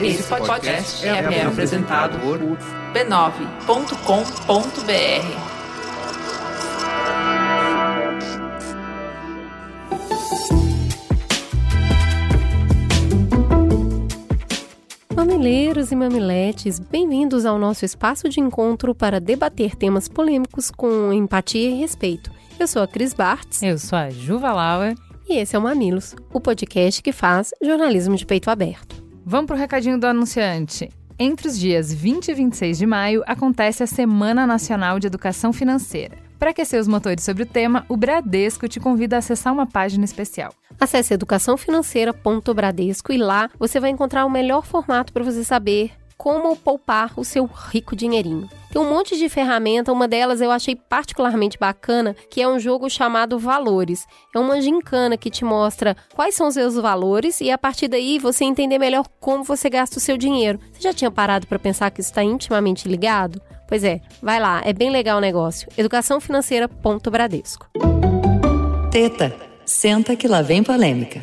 Esse podcast é, é apresentado por b9.com.br. Mamileiros e mamiletes, bem-vindos ao nosso espaço de encontro para debater temas polêmicos com empatia e respeito. Eu sou a Cris Bartz. Eu sou a Juva Lauer. E esse é o Mamilos, o podcast que faz jornalismo de peito aberto. Vamos para o recadinho do anunciante. Entre os dias 20 e 26 de maio acontece a Semana Nacional de Educação Financeira. Para aquecer os motores sobre o tema, o Bradesco te convida a acessar uma página especial. Acesse educaçãofinanceira.bradesco e lá você vai encontrar o melhor formato para você saber como poupar o seu rico dinheirinho. Tem um monte de ferramenta, uma delas eu achei particularmente bacana, que é um jogo chamado Valores. É uma gincana que te mostra quais são os seus valores e a partir daí você entender melhor como você gasta o seu dinheiro. Você já tinha parado para pensar que isso está intimamente ligado? Pois é, vai lá, é bem legal o negócio. educaçãofinanceira.bradesco. Teta, senta que lá vem polêmica.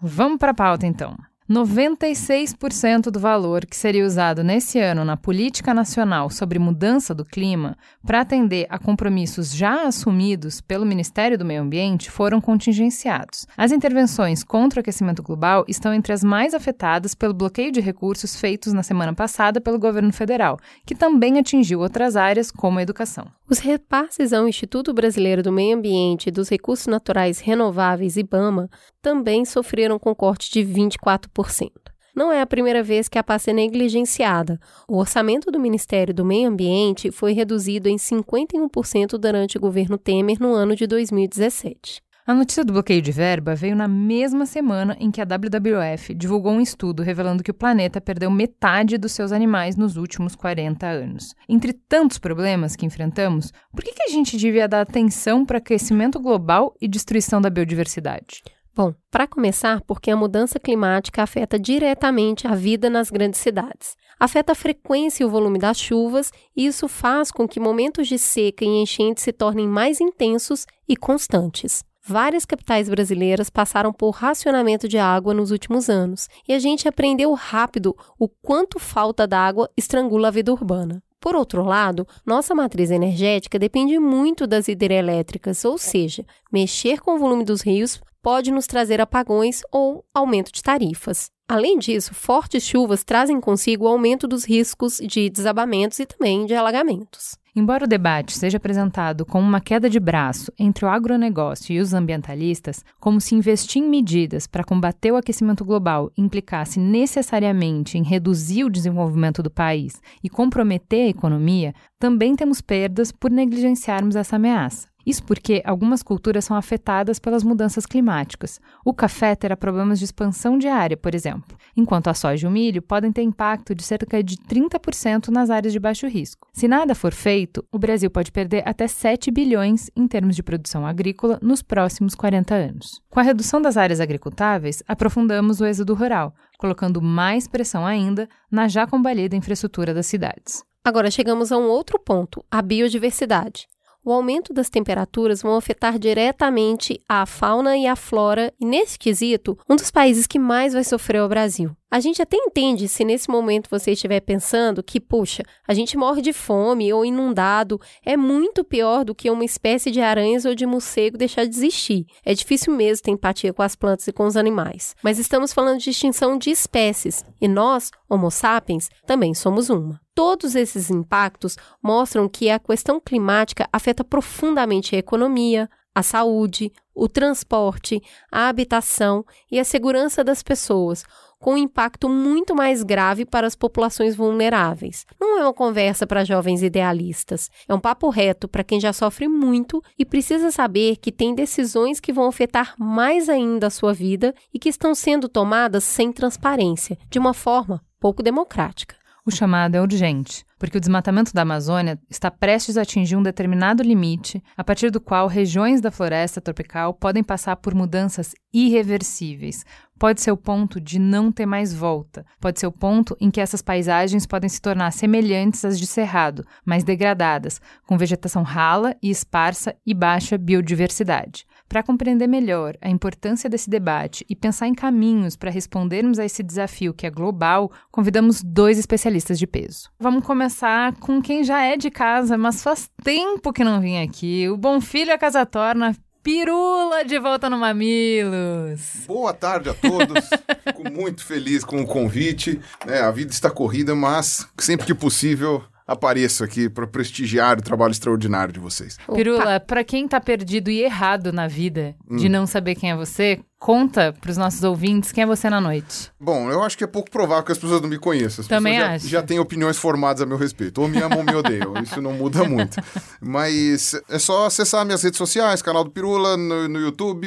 Vamos para a pauta então. 96% do valor que seria usado nesse ano na política nacional sobre mudança do clima para atender a compromissos já assumidos pelo Ministério do Meio Ambiente foram contingenciados. As intervenções contra o aquecimento global estão entre as mais afetadas pelo bloqueio de recursos feitos na semana passada pelo governo federal, que também atingiu outras áreas como a educação. Os repasses ao Instituto Brasileiro do Meio Ambiente e dos Recursos Naturais Renováveis, IBAMA, também sofreram com corte de 24%. Não é a primeira vez que a PAS é negligenciada. O orçamento do Ministério do Meio Ambiente foi reduzido em 51% durante o governo Temer no ano de 2017. A notícia do bloqueio de verba veio na mesma semana em que a WWF divulgou um estudo revelando que o planeta perdeu metade dos seus animais nos últimos 40 anos. Entre tantos problemas que enfrentamos, por que, que a gente devia dar atenção para aquecimento global e destruição da biodiversidade? Bom, para começar, porque a mudança climática afeta diretamente a vida nas grandes cidades. Afeta a frequência e o volume das chuvas, e isso faz com que momentos de seca e enchente se tornem mais intensos e constantes. Várias capitais brasileiras passaram por racionamento de água nos últimos anos e a gente aprendeu rápido o quanto falta d'água estrangula a vida urbana. Por outro lado, nossa matriz energética depende muito das hidrelétricas, ou seja, mexer com o volume dos rios pode nos trazer apagões ou aumento de tarifas. Além disso, fortes chuvas trazem consigo o aumento dos riscos de desabamentos e também de alagamentos. Embora o debate seja apresentado como uma queda de braço entre o agronegócio e os ambientalistas, como se investir em medidas para combater o aquecimento global implicasse necessariamente em reduzir o desenvolvimento do país e comprometer a economia, também temos perdas por negligenciarmos essa ameaça. Isso porque algumas culturas são afetadas pelas mudanças climáticas. O café terá problemas de expansão de área, por exemplo, enquanto a soja e o milho podem ter impacto de cerca de 30% nas áreas de baixo risco. Se nada for feito, o Brasil pode perder até 7 bilhões em termos de produção agrícola nos próximos 40 anos. Com a redução das áreas agricultáveis, aprofundamos o êxodo rural, colocando mais pressão ainda na já combalida infraestrutura das cidades. Agora chegamos a um outro ponto, a biodiversidade o aumento das temperaturas vão afetar diretamente a fauna e a flora, e nesse quesito, um dos países que mais vai sofrer é o Brasil. A gente até entende se nesse momento você estiver pensando que, puxa, a gente morre de fome ou inundado, é muito pior do que uma espécie de aranhas ou de morcego deixar de existir. É difícil mesmo ter empatia com as plantas e com os animais. Mas estamos falando de extinção de espécies, e nós, Homo sapiens, também somos uma. Todos esses impactos mostram que a questão climática afeta profundamente a economia, a saúde, o transporte, a habitação e a segurança das pessoas, com um impacto muito mais grave para as populações vulneráveis. Não é uma conversa para jovens idealistas, é um papo reto para quem já sofre muito e precisa saber que tem decisões que vão afetar mais ainda a sua vida e que estão sendo tomadas sem transparência, de uma forma pouco democrática. O chamado é urgente, porque o desmatamento da Amazônia está prestes a atingir um determinado limite, a partir do qual regiões da floresta tropical podem passar por mudanças irreversíveis. Pode ser o ponto de não ter mais volta. Pode ser o ponto em que essas paisagens podem se tornar semelhantes às de Cerrado, mais degradadas, com vegetação rala e esparsa e baixa biodiversidade. Para compreender melhor a importância desse debate e pensar em caminhos para respondermos a esse desafio que é global, convidamos dois especialistas de peso. Vamos começar com quem já é de casa, mas faz tempo que não vim aqui, o Bom Filho a Casa Torna, Pirula de volta no Mamilos. Boa tarde a todos. Fico muito feliz com o convite. É, a vida está corrida, mas sempre que possível apareço aqui para prestigiar o trabalho extraordinário de vocês. Pirula, para quem tá perdido e errado na vida de Hum. não saber quem é você, conta para os nossos ouvintes quem é você na noite. Bom, eu acho que é pouco provável que as pessoas não me conheçam. As Também acho. já, já têm opiniões formadas a meu respeito. Ou me amam ou me odeiam. Isso não muda muito. Mas é só acessar minhas redes sociais, canal do Pirula no, no YouTube,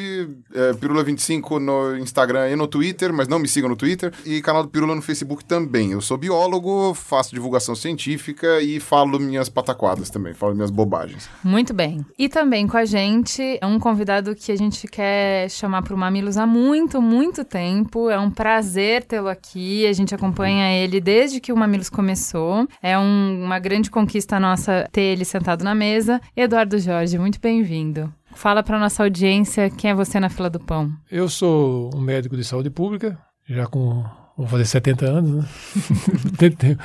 é, Pirula25 no Instagram e no Twitter, mas não me sigam no Twitter. E canal do Pirula no Facebook também. Eu sou biólogo, faço divulgação científica e falo minhas pataquadas também, falo minhas bobagens. Muito bem. E também com a gente é um convidado que a gente quer chamar para o Mamilos há muito, muito tempo. É um prazer tê-lo aqui. A gente acompanha ele desde que o Mamilos começou. É um- uma grande conquista nossa ter ele sentado na mesa. Eduardo Jorge, muito bem-vindo. Fala para nossa audiência quem é você na fila do pão. Eu sou um médico de saúde pública, já com. Vou fazer 70 anos, né? Tenho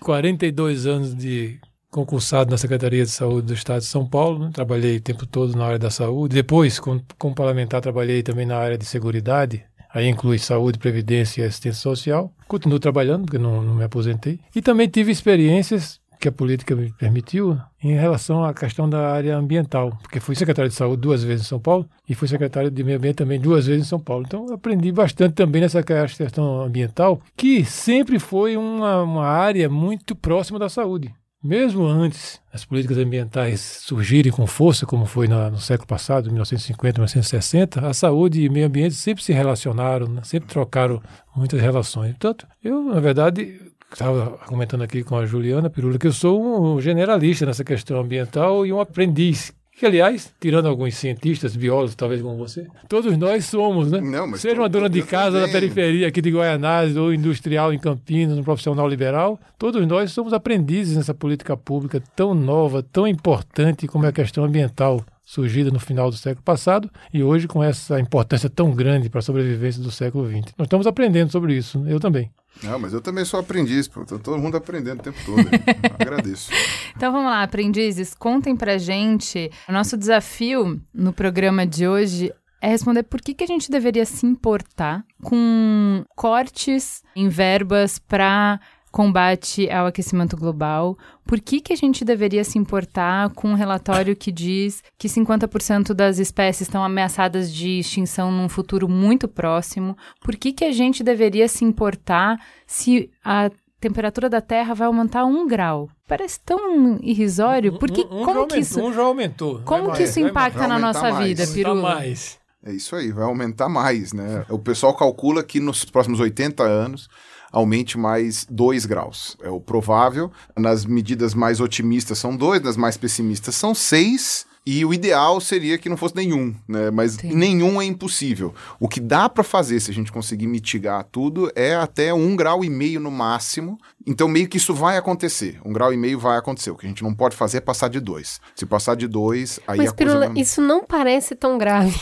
42 anos de concursado na Secretaria de Saúde do Estado de São Paulo. né? Trabalhei o tempo todo na área da saúde. Depois, como, como parlamentar, trabalhei também na área de seguridade. Aí inclui saúde, previdência e assistência social. Continuo trabalhando, porque não, não me aposentei. E também tive experiências que a política me permitiu em relação à questão da área ambiental, porque fui secretário de saúde duas vezes em São Paulo e fui secretário de meio ambiente também duas vezes em São Paulo. Então aprendi bastante também nessa questão ambiental, que sempre foi uma, uma área muito próxima da saúde. Mesmo antes as políticas ambientais surgirem com força, como foi na- no século passado, 1950, 1960, a saúde e meio ambiente sempre se relacionaram, né? sempre trocaram muitas relações. Portanto, eu, na verdade, estava comentando aqui com a Juliana Pirula que eu sou um generalista nessa questão ambiental e um aprendiz. Que, aliás, tirando alguns cientistas, biólogos, talvez como você, todos nós somos, né? Não, mas Seja uma dona de casa da periferia aqui de Guaianazes, ou industrial em Campinas, um profissional liberal, todos nós somos aprendizes nessa política pública tão nova, tão importante como é a questão ambiental, surgida no final do século passado e hoje com essa importância tão grande para a sobrevivência do século XX. Nós estamos aprendendo sobre isso, eu também. Não, mas eu também sou aprendiz, pô. Tô todo mundo aprendendo o tempo todo. Agradeço. Então vamos lá, aprendizes, contem pra gente. O nosso desafio no programa de hoje é responder por que, que a gente deveria se importar com cortes em verbas para combate ao aquecimento global. Por que, que a gente deveria se importar com um relatório que diz que 50% das espécies estão ameaçadas de extinção num futuro muito próximo? Por que, que a gente deveria se importar se a temperatura da Terra vai aumentar um grau? Parece tão irrisório. Porque um, um como já que aumentou, isso, um já aumentou. como Vai que mais, isso impacta na nossa mais. vida, Pirula? mais. É isso aí, vai aumentar mais, né? O pessoal calcula que nos próximos 80 anos aumente mais 2 graus. É o provável. Nas medidas mais otimistas são 2, nas mais pessimistas são 6. E o ideal seria que não fosse nenhum, né? Mas Sim. nenhum é impossível. O que dá para fazer, se a gente conseguir mitigar tudo, é até um grau e meio no máximo. Então, meio que isso vai acontecer. Um grau e meio vai acontecer. O que a gente não pode fazer é passar de dois. Se passar de dois, aí Mas, a coisa Pirula, vai... isso não parece tão grave.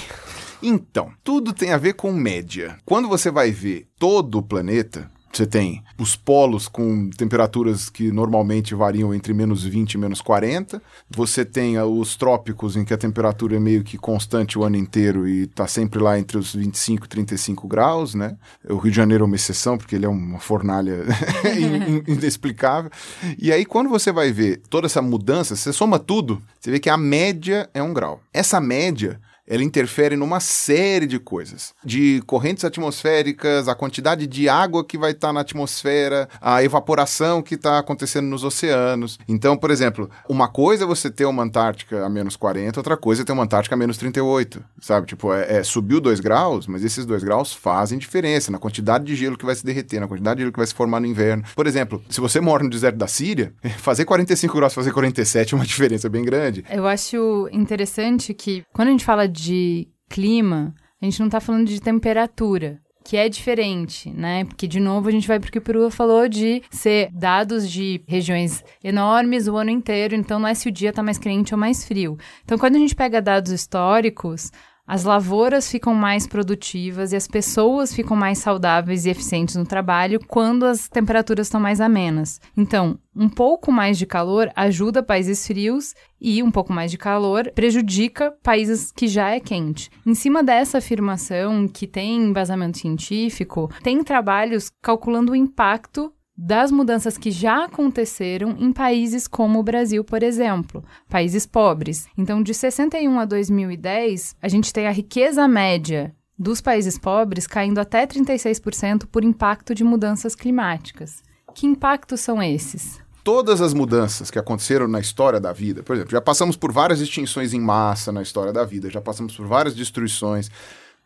Então, tudo tem a ver com média. Quando você vai ver todo o planeta, você tem os polos com temperaturas que normalmente variam entre menos 20 e menos 40. Você tem ah, os trópicos em que a temperatura é meio que constante o ano inteiro e está sempre lá entre os 25 e 35 graus, né? O Rio de Janeiro é uma exceção, porque ele é uma fornalha in- in- inexplicável. E aí, quando você vai ver toda essa mudança, você soma tudo, você vê que a média é um grau. Essa média ela interfere numa série de coisas. De correntes atmosféricas, a quantidade de água que vai estar na atmosfera, a evaporação que está acontecendo nos oceanos. Então, por exemplo, uma coisa é você ter uma Antártica a menos 40, outra coisa é ter uma Antártica a menos 38, sabe? Tipo, é, é, subiu 2 graus, mas esses 2 graus fazem diferença na quantidade de gelo que vai se derreter, na quantidade de gelo que vai se formar no inverno. Por exemplo, se você mora no deserto da Síria, fazer 45 graus, fazer 47 é uma diferença bem grande. Eu acho interessante que quando a gente fala de clima, a gente não tá falando de temperatura. Que é diferente, né? Porque, de novo, a gente vai porque o Peru falou de ser dados de regiões enormes o ano inteiro, então não é se o dia tá mais quente ou mais frio. Então, quando a gente pega dados históricos, as lavouras ficam mais produtivas e as pessoas ficam mais saudáveis e eficientes no trabalho quando as temperaturas estão mais amenas. Então, um pouco mais de calor ajuda países frios e um pouco mais de calor prejudica países que já é quente. Em cima dessa afirmação, que tem embasamento científico, tem trabalhos calculando o impacto das mudanças que já aconteceram em países como o Brasil, por exemplo, países pobres. Então, de 61 a 2010, a gente tem a riqueza média dos países pobres caindo até 36% por impacto de mudanças climáticas. Que impactos são esses? Todas as mudanças que aconteceram na história da vida, por exemplo, já passamos por várias extinções em massa na história da vida, já passamos por várias destruições,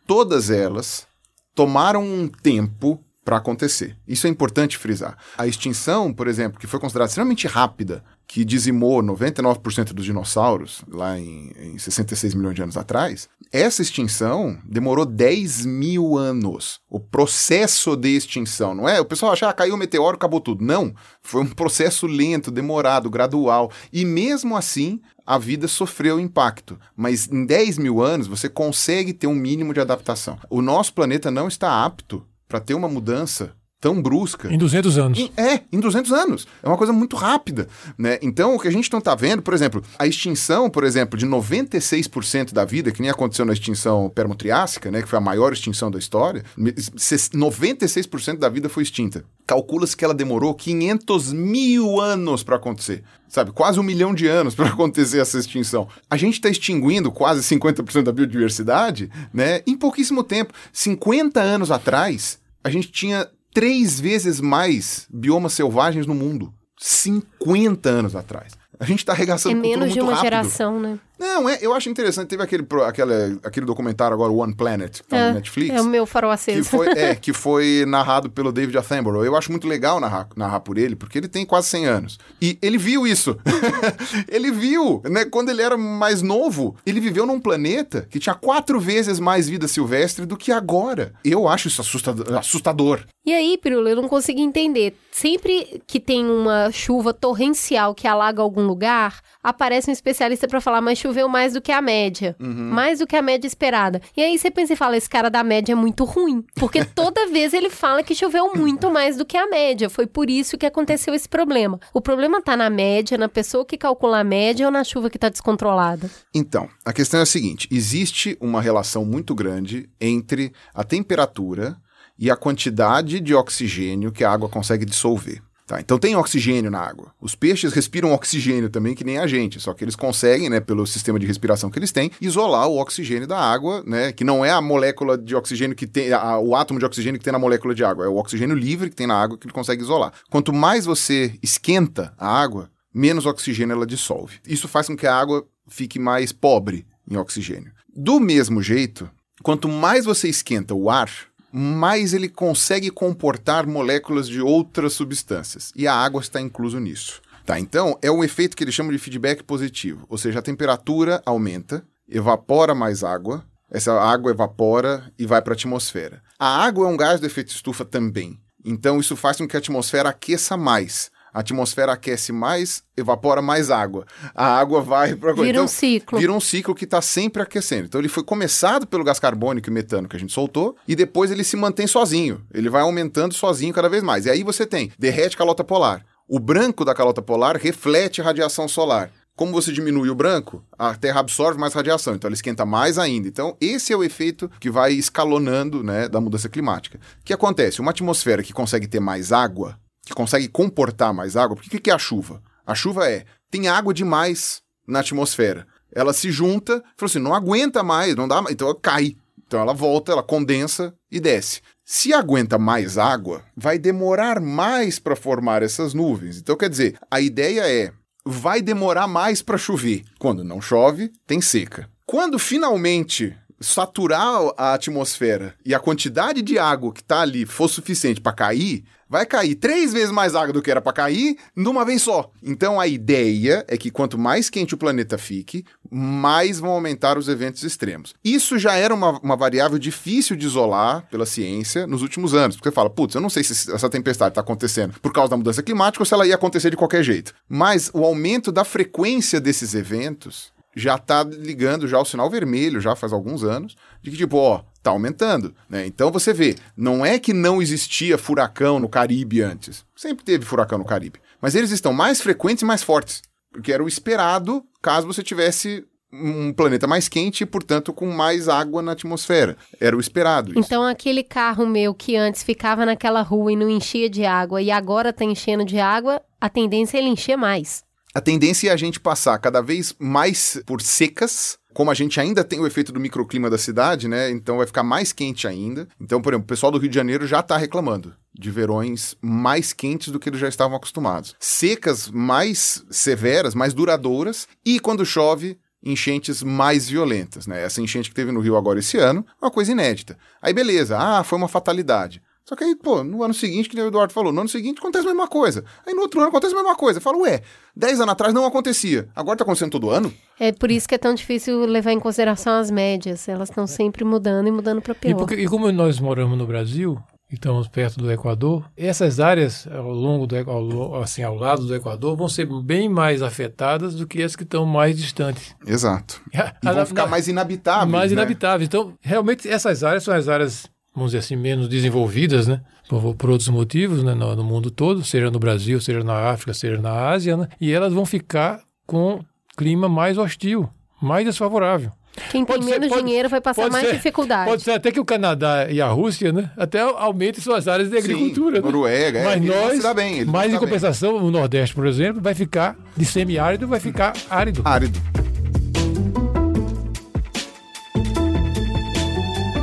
todas elas tomaram um tempo para acontecer. Isso é importante frisar. A extinção, por exemplo, que foi considerada extremamente rápida, que dizimou 99% dos dinossauros lá em, em 66 milhões de anos atrás, essa extinção demorou 10 mil anos. O processo de extinção, não é? O pessoal acha, ah, caiu um meteoro, acabou tudo. Não. Foi um processo lento, demorado, gradual. E mesmo assim, a vida sofreu impacto. Mas em 10 mil anos, você consegue ter um mínimo de adaptação. O nosso planeta não está apto para ter uma mudança tão brusca. Em 200 anos. Em, é, em 200 anos. É uma coisa muito rápida, né? Então, o que a gente não está vendo, por exemplo, a extinção, por exemplo, de 96% da vida, que nem aconteceu na extinção permotriásica, né, que foi a maior extinção da história, 96% da vida foi extinta. Calcula-se que ela demorou 500 mil anos para acontecer. Sabe, quase um milhão de anos para acontecer essa extinção. A gente está extinguindo quase 50% da biodiversidade, né? Em pouquíssimo tempo. 50 anos atrás, a gente tinha três vezes mais biomas selvagens no mundo. 50 anos atrás. A gente está arregaçando É menos de uma rápido. geração, né? Não, é, eu acho interessante. Teve aquele, aquele, aquele documentário agora, One Planet, que tá É, no Netflix. É o meu farol Que aceso. foi, é, que foi narrado pelo David Attenborough. Eu acho muito legal narrar, narrar por ele, porque ele tem quase 100 anos. E ele viu isso. ele viu, né? Quando ele era mais novo, ele viveu num planeta que tinha quatro vezes mais vida silvestre do que agora. Eu acho isso assustador. assustador. E aí, Pirula, eu não consigo entender. Sempre que tem uma chuva torrencial que alaga algum lugar, aparece um especialista pra falar, mas choveu mais do que a média. Mais do que a média esperada. E aí você pensa e fala, esse cara da média é muito ruim. Porque toda vez ele fala que choveu muito mais do que a média. Foi por isso que aconteceu esse problema. O problema tá na média, na pessoa que calcula a média ou na chuva que tá descontrolada? Então, a questão é a seguinte: existe uma relação muito grande entre a temperatura e a quantidade de oxigênio que a água consegue dissolver. Tá, então tem oxigênio na água. Os peixes respiram oxigênio também, que nem a gente, só que eles conseguem, né, pelo sistema de respiração que eles têm, isolar o oxigênio da água, né, que não é a molécula de oxigênio que tem, a- o átomo de oxigênio que tem na molécula de água, é o oxigênio livre que tem na água que ele consegue isolar. Quanto mais você esquenta a água, menos oxigênio ela dissolve. Isso faz com que a água fique mais pobre em oxigênio. Do mesmo jeito, quanto mais você esquenta o ar, mais ele consegue comportar moléculas de outras substâncias. E a água está incluso nisso. Tá, então é um efeito que eles chamam de feedback positivo, ou seja, a temperatura aumenta, evapora mais água, essa água evapora e vai para a atmosfera. A água é um gás do efeito estufa também. Então isso faz com que a atmosfera aqueça mais. A atmosfera aquece mais, evapora mais água. A água vai para Vira um ciclo. Vira um ciclo que está sempre aquecendo. Então ele foi começado pelo gás carbônico e metano que a gente soltou e depois ele se mantém sozinho. Ele vai aumentando sozinho cada vez mais. E aí você tem derrete calota polar. O branco da calota polar reflete radiação solar. Como você diminui o branco, a Terra absorve mais radiação, então ela esquenta mais ainda. Então, esse é o efeito que vai escalonando né, da mudança climática. O que acontece? Uma atmosfera que consegue ter mais água, que consegue comportar mais água, porque o que é a chuva? A chuva é, tem água demais na atmosfera. Ela se junta, falou assim, não aguenta mais, não dá mais, então ela cai. Então ela volta, ela condensa e desce. Se aguenta mais água, vai demorar mais para formar essas nuvens. Então quer dizer, a ideia é, vai demorar mais para chover. Quando não chove, tem seca. Quando finalmente saturar a atmosfera e a quantidade de água que está ali for suficiente para cair, vai cair três vezes mais água do que era para cair numa vez só. Então a ideia é que quanto mais quente o planeta fique, mais vão aumentar os eventos extremos. Isso já era uma, uma variável difícil de isolar pela ciência nos últimos anos. Porque você fala, putz, eu não sei se essa tempestade está acontecendo por causa da mudança climática ou se ela ia acontecer de qualquer jeito. Mas o aumento da frequência desses eventos já tá ligando já o sinal vermelho, já faz alguns anos, de que tipo, ó, tá aumentando, né? Então você vê, não é que não existia furacão no Caribe antes. Sempre teve furacão no Caribe. Mas eles estão mais frequentes e mais fortes. Porque era o esperado caso você tivesse um planeta mais quente e, portanto, com mais água na atmosfera. Era o esperado. Isso. Então, aquele carro meu que antes ficava naquela rua e não enchia de água e agora tá enchendo de água, a tendência é ele encher mais. A tendência é a gente passar cada vez mais por secas. Como a gente ainda tem o efeito do microclima da cidade, né? Então vai ficar mais quente ainda. Então, por exemplo, o pessoal do Rio de Janeiro já está reclamando de verões mais quentes do que eles já estavam acostumados. Secas mais severas, mais duradouras. E quando chove, enchentes mais violentas, né? Essa enchente que teve no Rio agora esse ano, uma coisa inédita. Aí beleza, ah, foi uma fatalidade. Só que aí, pô, no ano seguinte, que o Eduardo falou, no ano seguinte acontece a mesma coisa. Aí no outro ano acontece a mesma coisa. Eu falo, ué, 10 anos atrás não acontecia. Agora tá acontecendo todo ano? É por isso que é tão difícil levar em consideração as médias. Elas estão sempre mudando e mudando para pior. E, porque, e como nós moramos no Brasil, e estamos perto do Equador, essas áreas ao longo do ao, assim, ao lado do Equador vão ser bem mais afetadas do que as que estão mais distantes. Exato. E vão ficar mais inabitáveis. Mais né? inabitáveis. Então, realmente, essas áreas são as áreas, vamos dizer assim, menos desenvolvidas, né? Por, por outros motivos, né? No, no, mundo todo, seja no Brasil, seja na África, seja na Ásia, né? E elas vão ficar com clima mais hostil, mais desfavorável. Quem tem menos ser, dinheiro vai passar mais ser, dificuldade. Pode ser até que o Canadá e a Rússia, né, até aumentem suas áreas de agricultura. Sim, né? Noruega, mas é, nós, dá bem, mas em compensação, bem. o Nordeste, por exemplo, vai ficar de semiárido, vai ficar árido. Árido.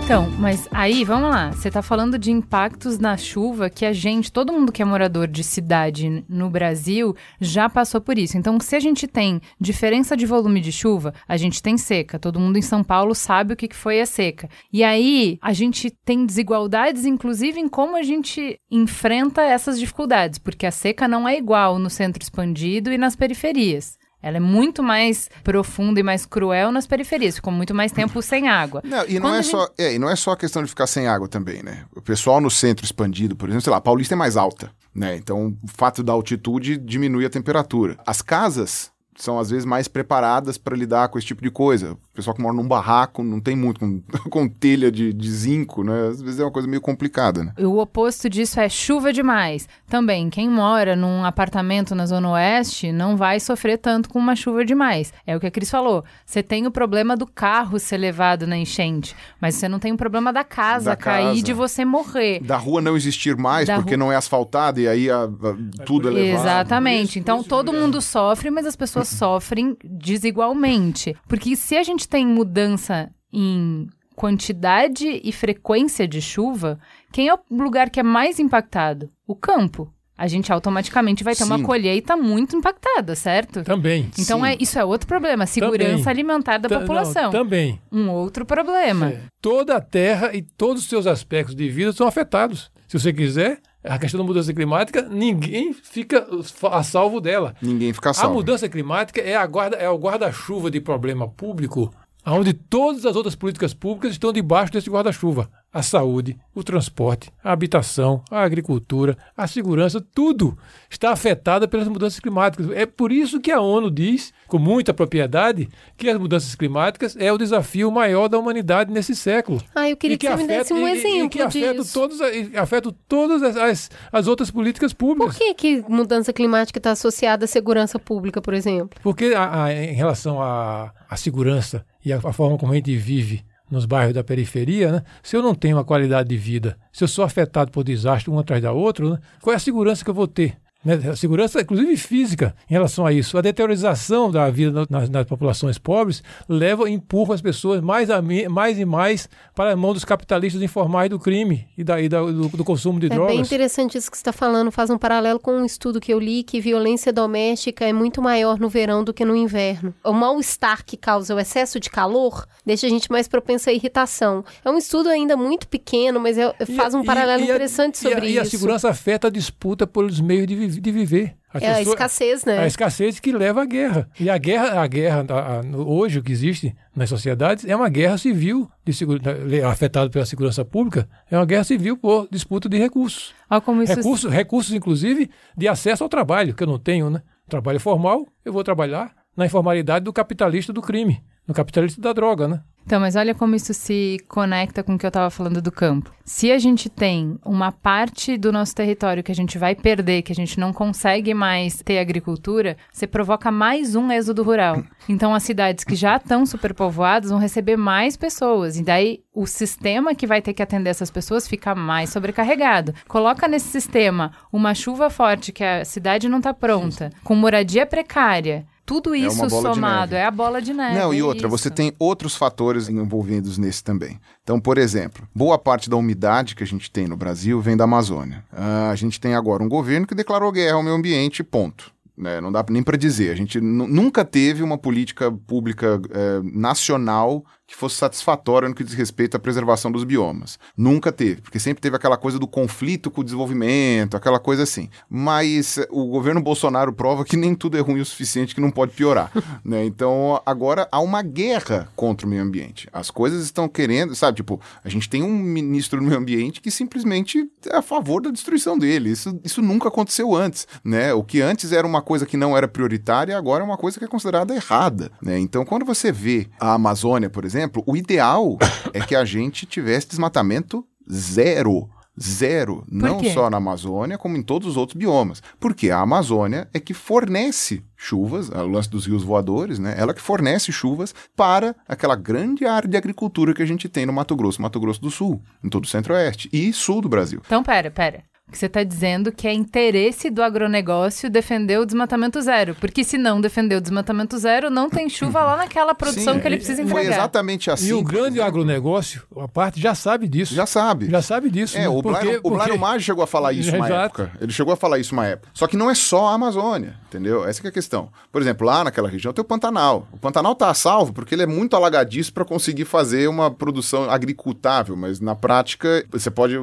Então, mas aí, vamos lá. Você está falando de impactos na chuva que a gente, todo mundo que é morador de cidade no Brasil, já passou por isso. Então, se a gente tem diferença de volume de chuva, a gente tem seca. Todo mundo em São Paulo sabe o que foi a seca. E aí, a gente tem desigualdades, inclusive, em como a gente enfrenta essas dificuldades, porque a seca não é igual no centro expandido e nas periferias. Ela é muito mais profunda e mais cruel nas periferias, ficou muito mais tempo sem água. Não, e, não é gente... só, é, e não é só a questão de ficar sem água também, né? O pessoal no centro expandido, por exemplo, sei lá, a Paulista é mais alta, né? Então, o fato da altitude diminui a temperatura. As casas são às vezes mais preparadas para lidar com esse tipo de coisa. Pessoal que mora num barraco não tem muito com, com telha de, de, zinco, né? Às vezes é uma coisa meio complicada, né? O oposto disso é chuva demais. Também, quem mora num apartamento na Zona Oeste não vai sofrer tanto com uma chuva demais. É o que a Cris falou. Você tem o problema do carro ser levado na enchente, mas você não tem o problema da casa da cair casa. de você morrer. Da rua não existir mais da porque ru... não é asfaltada e aí a, a, tudo é levado. Exatamente. Isso, então isso todo mundo sofre, mas as pessoas sofrem desigualmente. Porque se a gente tem mudança em quantidade e frequência de chuva, quem é o lugar que é mais impactado? O campo. A gente automaticamente vai ter Sim. uma colheita muito impactada, certo? Também. Então é, isso é outro problema, segurança também. alimentar da T população. Não, também. Um outro problema. É. Toda a terra e todos os seus aspectos de vida são afetados. Se você quiser, a questão da mudança climática, ninguém fica a salvo dela. Ninguém fica a salvo. A mudança climática é, a guarda, é o guarda-chuva de problema público, onde todas as outras políticas públicas estão debaixo desse guarda-chuva a saúde, o transporte, a habitação, a agricultura, a segurança, tudo está afetado pelas mudanças climáticas. É por isso que a ONU diz, com muita propriedade, que as mudanças climáticas é o desafio maior da humanidade nesse século. Ah, eu queria que, que, você afeta, me desse um e, exemplo e que afeta disso. Todos, afeta todas as, as, as, outras políticas públicas. Por que, que mudança climática está associada à segurança pública, por exemplo? Porque a, a, em relação à segurança e a, a forma como a gente vive nos bairros da periferia, né? se eu não tenho uma qualidade de vida, se eu sou afetado por desastre um atrás da outra, né? qual é a segurança que eu vou ter? Né? A segurança, inclusive física, em relação a isso. A deteriorização da vida nas, nas populações pobres leva, empurra as pessoas mais, a, mais e mais para a mão dos capitalistas informais do crime e, da, e da, do, do, consumo de é drogas. É bem interessante isso que você está falando. Faz um paralelo com um estudo que eu li que violência doméstica é muito maior no verão do que no inverno. O mal-estar que causa o excesso de calor deixa a gente mais propensa à irritação. É um estudo ainda muito pequeno, mas é, faz um paralelo e, interessante e sobre e isso. E a segurança afeta a disputa pelos meios de viver de viver. A é a escassez, né? A escassez que leva à guerra. E a guerra, a guerra a, a, hoje o que existe nas sociedades é uma guerra civil de afetada pela segurança pública, é uma guerra civil por disputa de recursos. Ah, como isso recursos, recursos, inclusive, de acesso ao trabalho, que eu não tenho, né? Trabalho formal, eu vou trabalhar na informalidade do capitalista do crime, no capitalista da droga, né? Então, mas olha como isso se conecta com o que eu estava falando do campo. Se a gente tem uma parte do nosso território que a gente vai perder, que a gente não consegue mais ter agricultura, você provoca mais um êxodo rural. Então, as cidades que já estão superpovoadas vão receber mais pessoas. E daí, o sistema que vai ter que atender essas pessoas fica mais sobrecarregado. Coloca nesse sistema uma chuva forte que a cidade não está pronta, com moradia precária tudo É isso de somado é a bola de neve. Não, e é outra, isso. você tem outros fatores envolvidos nesse também. Então, por exemplo, boa parte da umidade que a gente tem no Brasil vem da Amazônia. Ah, a gente tem agora um governo que declarou guerra ao meio ambiente, ponto. né? não dá nem para dizer. A gente nu- nunca teve uma política pública eh, nacional que fosse satisfatória no que diz respeito à preservação dos biomas. Nunca teve, porque sempre teve aquela coisa do conflito com o desenvolvimento, aquela coisa assim. Mas eh, o governo Bolsonaro prova que nem tudo é ruim o suficiente que não pode piorar. né? Então agora há uma guerra contra o meio ambiente. As coisas estão querendo, sabe? Tipo, a gente tem um ministro do meio ambiente que simplesmente é a favor da destruição dele. Isso, isso nunca aconteceu antes. Né? O que antes era uma coisa que não era prioritária, agora é uma coisa que é considerada errada. Né? Então, quando você vê a Amazônia, por exemplo, o ideal é que a gente tivesse desmatamento zero. Zero. Não quê? só na Amazônia, como em todos os outros biomas. Porque a Amazônia é que fornece chuvas, é o lance dos rios voadores, né? Ela que fornece chuvas para aquela grande área de agricultura que a gente tem no Mato Grosso, Mato Grosso do Sul, em todo o centro-oeste e sul do Brasil. Então, pera, pera. Que você está dizendo que é interesse do agronegócio defender o desmatamento zero. Porque se não defender o desmatamento zero, não tem chuva lá naquela produção Sim, que ele precisa Foi entregar. exatamente assim. E o grande agronegócio, a parte já sabe disso. Já sabe. Já sabe disso. É, né? o Porque- Blairo, o Blairo porque- Maggi chegou a falar isso uma Exato. época. Ele chegou a falar isso uma época. Só que não é só a Amazônia, entendeu? Essa que é a questão. Por exemplo, lá naquela região tem o Pantanal. O Pantanal tá a salvo porque ele é muito alagadiço para conseguir fazer uma produção agricultável, mas na prática você pode,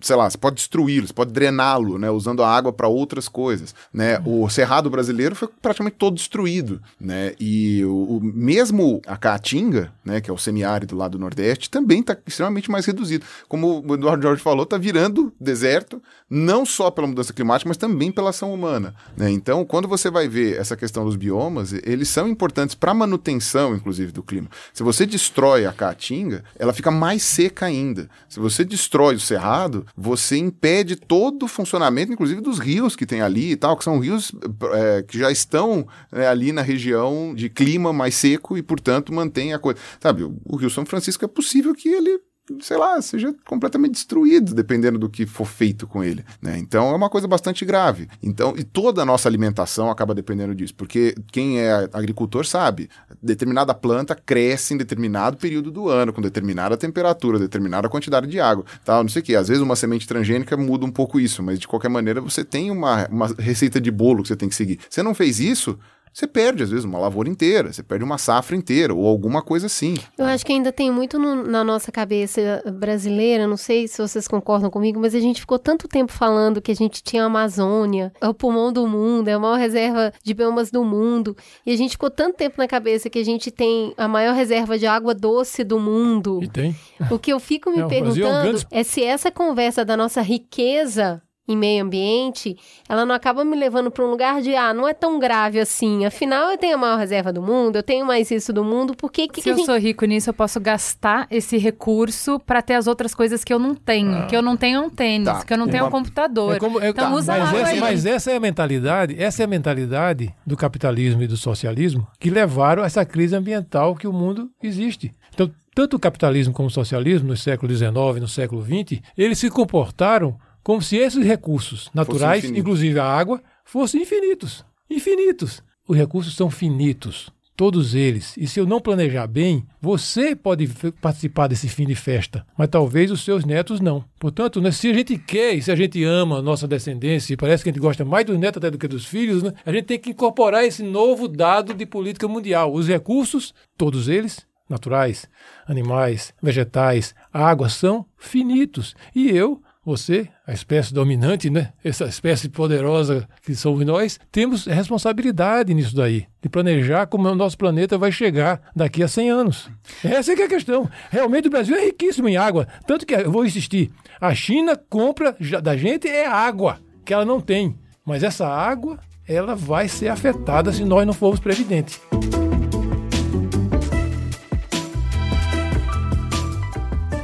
sei lá, você pode destruí-lo, você pode drená-lo, né, usando a água para outras coisas, né? O cerrado brasileiro foi praticamente todo destruído, né? E o, o- mesmo a Caatinga, né, que é o semiárido lá do Nordeste, também está extremamente mais reduzido. Como o Eduardo Jorge falou, está virando deserto, não só pela mudança climática, mas também pela ação humana. né? Então, quando você vai ver essa questão dos biomas, eles são importantes para a manutenção, inclusive, do clima. Se você destrói a Caatinga, ela fica mais seca ainda. Se você destrói o cerrado, você impede todo o funcionamento, inclusive dos rios que tem ali e tal, que são rios eh, que já estão né, ali na região de clima mais seco e, portanto, mantém a coisa. Sabe, o, o Rio São Francisco é possível que ele sei lá, seja completamente destruído, dependendo do que for feito com ele. Né? Então é uma coisa bastante grave. Então, e toda a nossa alimentação acaba dependendo disso, porque quem é agricultor sabe, determinada planta cresce em determinado período do ano, com determinada temperatura, determinada quantidade de água, tal, não sei o que. Às vezes uma semente transgênica muda um pouco isso, mas de qualquer maneira você tem uma, uma receita de bolo que você tem que seguir. Você não fez isso, você perde, às vezes, uma lavoura inteira, você perde uma safra inteira, ou alguma coisa assim. Eu acho que ainda tem muito no- na nossa cabeça brasileira, não sei se vocês concordam comigo, mas a gente ficou tanto tempo falando que a gente tinha a Amazônia, é o pulmão do mundo, é a maior reserva de biomas do mundo, e a gente ficou tanto tempo na cabeça que a gente tem a maior reserva de água doce do mundo. E tem. O que eu fico me É, o Brasil é um perguntando grande- é se essa conversa da nossa riqueza em meio ambiente, ela não acaba me levando para um lugar de, ah, não é tão grave assim. Afinal, eu tenho a maior reserva do mundo, eu tenho mais isso do mundo, por que que, Se eu gente... sou rico nisso, eu posso gastar esse recurso para ter as outras coisas que eu não tenho. Que eu não tenho um tênis, Tá. que eu não tenho um Uma- computador. É como- é- então tá, usa mas, essa, aí. mas essa é a mentalidade, essa é a mentalidade do capitalismo e do socialismo que levaram a essa crise ambiental que o mundo existe. Então, tanto o capitalismo como o socialismo, no século XIX e no século XX, eles se comportaram como se esses recursos naturais, inclusive a água, fossem infinitos. Infinitos. Os recursos são finitos. Todos eles. E se eu não planejar bem, você pode participar desse fim de festa, mas talvez os seus netos não. Portanto, né, se a gente quer e se a gente ama a nossa descendência, e parece que a gente gosta mais dos netos até do que dos filhos, né, a gente tem que incorporar esse novo dado de política mundial. Os recursos, todos eles, naturais, animais, vegetais, água, são finitos. E eu, você, a espécie dominante, né? Essa espécie poderosa que somos nós, temos responsabilidade nisso daí, de planejar como o nosso planeta vai chegar daqui a 100 anos. Essa é que é a questão. Realmente o Brasil é riquíssimo em água, tanto que eu vou insistir, a China compra da gente é água, que ela não tem, mas essa água ela vai ser afetada se nós não formos previdentes.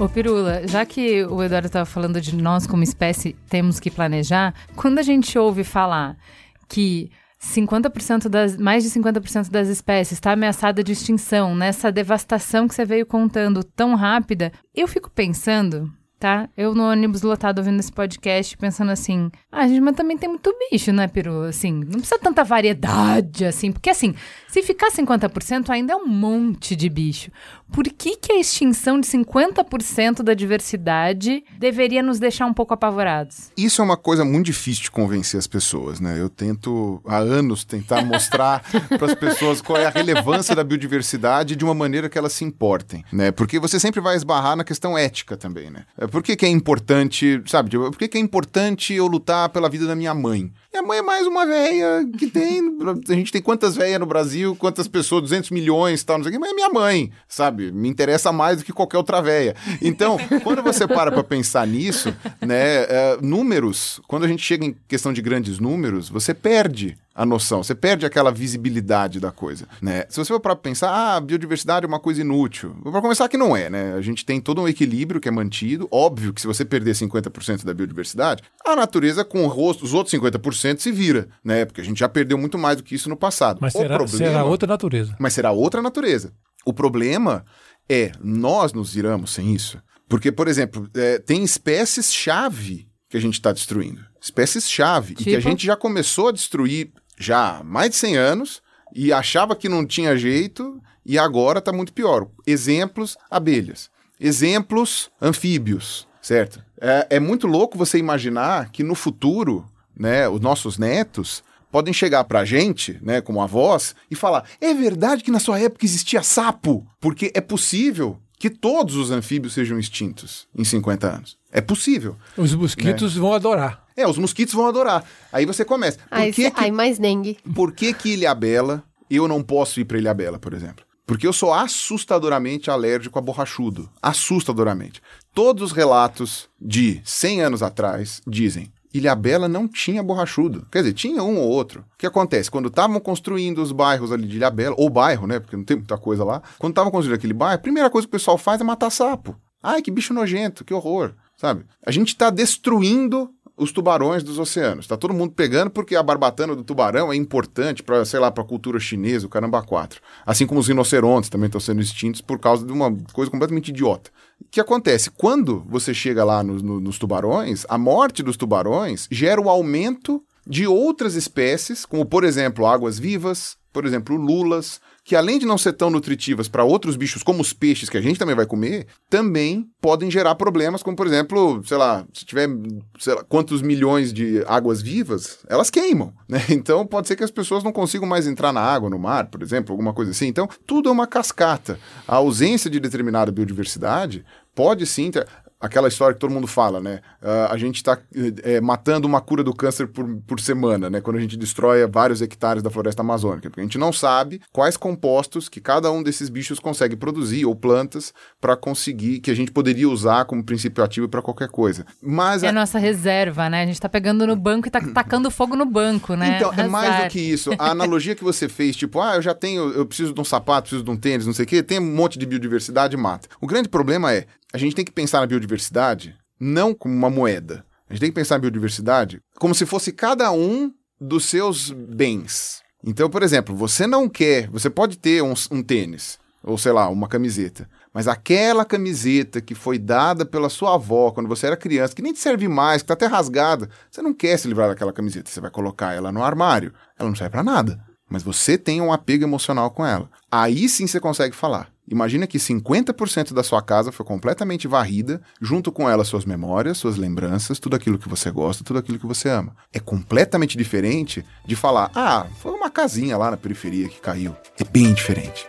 Ô Pirula, já que o Eduardo estava falando de nós como espécie temos que planejar, quando a gente ouve falar que 50% das, mais de 50% das espécies está ameaçada de extinção, nessa devastação que você veio contando tão rápida, eu fico pensando tá? Eu no ônibus lotado ouvindo esse podcast, pensando assim, ah, gente, mas também tem muito bicho, né, Peru? Assim, não precisa tanta variedade, assim, porque assim, se ficar 50%, ainda é um monte de bicho. Por que, que a extinção de 50% da diversidade deveria nos deixar um pouco apavorados? Isso é uma coisa muito difícil de convencer as pessoas, né? Eu tento há anos tentar mostrar para as pessoas qual é a relevância da biodiversidade de uma maneira que elas se importem, né? Porque você sempre vai esbarrar na questão ética também, né? Por que, que é importante, sabe? Tipo, por que, que é importante eu lutar pela vida da minha mãe? Minha mãe é mais uma velha que tem. A gente tem quantas velhas no Brasil, quantas pessoas, 200 milhões tal, não sei o quê, mas é minha mãe, sabe? Me interessa mais do que qualquer outra velha. Então, quando você para para pensar nisso, né, é, números, quando a gente chega em questão de grandes números, você perde a noção, você perde aquela visibilidade da coisa, né? Se você for para pensar, ah, biodiversidade é uma coisa inútil. Para começar que não é, né? A gente tem todo um equilíbrio que é mantido. Óbvio que se você perder 50% da biodiversidade, a natureza com os outros 50% se vira, né? Porque a gente já perdeu muito mais do que isso no passado. Mas será, problema, será outra natureza. Mas será outra natureza. O problema é nós nos viramos sem isso. Porque, por exemplo, é, tem espécies-chave que a gente está destruindo. Espécies-chave. Tipo? E que a gente já começou a destruir já há mais de 100 anos e achava que não tinha jeito e agora está muito pior. Exemplos, abelhas. Exemplos, anfíbios, certo? É, é muito louco você imaginar que no futuro, né, os nossos netos podem chegar pra gente, né, como avós, e falar: é verdade que na sua época existia sapo? Porque é possível que todos os anfíbios sejam extintos em 50 anos. É possível. Os mosquitos vão adorar. É, os mosquitos vão adorar. Aí você começa. Por Aí, que, que, aí mais dengue. por que, que Ilhabela eu não posso ir para Ilhabela, por exemplo? Porque eu sou assustadoramente alérgico a borrachudo. Assustadoramente. Todos os relatos de 100 anos atrás dizem Ilhabela não tinha borrachudo. Quer dizer, tinha um ou outro. O que acontece? Quando estavam construindo os bairros ali de Ilhabela, ou bairro, né? Porque não tem muita coisa lá. Quando estavam construindo aquele bairro, a primeira coisa que o pessoal faz é matar sapo. Ai, que bicho nojento, que horror. Sabe? A gente está destruindo os tubarões dos oceanos. Tá todo mundo pegando porque a barbatana do tubarão é importante para, sei lá, para a cultura chinesa, o caramba quatro. Assim como os rinocerontes também estão sendo extintos por causa de uma coisa completamente idiota. O que acontece? Quando você chega lá nos, no- nos tubarões, a morte dos tubarões gera o aumento de outras espécies, como por exemplo águas vivas, por exemplo lulas, que além de não ser tão nutritivas para outros bichos como os peixes que a gente também vai comer, também podem gerar problemas, como por exemplo, sei lá, se tiver sei lá, quantos milhões de águas vivas, elas queimam, né? Então pode ser que as pessoas não consigam mais entrar na água, no mar, por exemplo, alguma coisa assim. Então tudo é uma cascata. A ausência de determinada biodiversidade pode sim ter aquela história que todo mundo fala, né? Ah, a gente está matando uma cura do câncer por, por semana, né? Quando a gente destrói vários hectares da floresta amazônica. Porque a gente não sabe quais compostos que cada um desses bichos consegue produzir, ou plantas, para conseguir, que a gente poderia usar como princípio ativo para qualquer coisa. Mas É a- a nossa reserva, né? A gente tá pegando no banco e tá tacando fogo no banco, né? Então, é mais do que isso. A analogia que você fez, tipo, ah, eu já tenho, eu preciso de um sapato, preciso de um tênis, não sei o quê, tem um monte de biodiversidade, mata. O grande problema é, a gente tem que pensar na biodiversidade não como uma moeda. A gente tem que pensar na biodiversidade como se fosse cada um dos seus bens. Então, por exemplo, você não quer, você pode ter um, um tênis, ou sei lá, uma camiseta. Mas aquela camiseta que foi dada pela sua avó quando você era criança, que nem te serve mais, que tá até rasgada, você não quer se livrar daquela camiseta. Você vai colocar ela no armário. Ela não serve pra nada. Mas você tem um apego emocional com ela. Aí sim você consegue falar. Imagina que 50% da sua casa foi completamente varrida, junto com ela suas memórias, suas lembranças, tudo aquilo que você gosta, tudo aquilo que você ama. É completamente diferente de falar: ah, foi uma casinha lá na periferia que caiu. É bem diferente.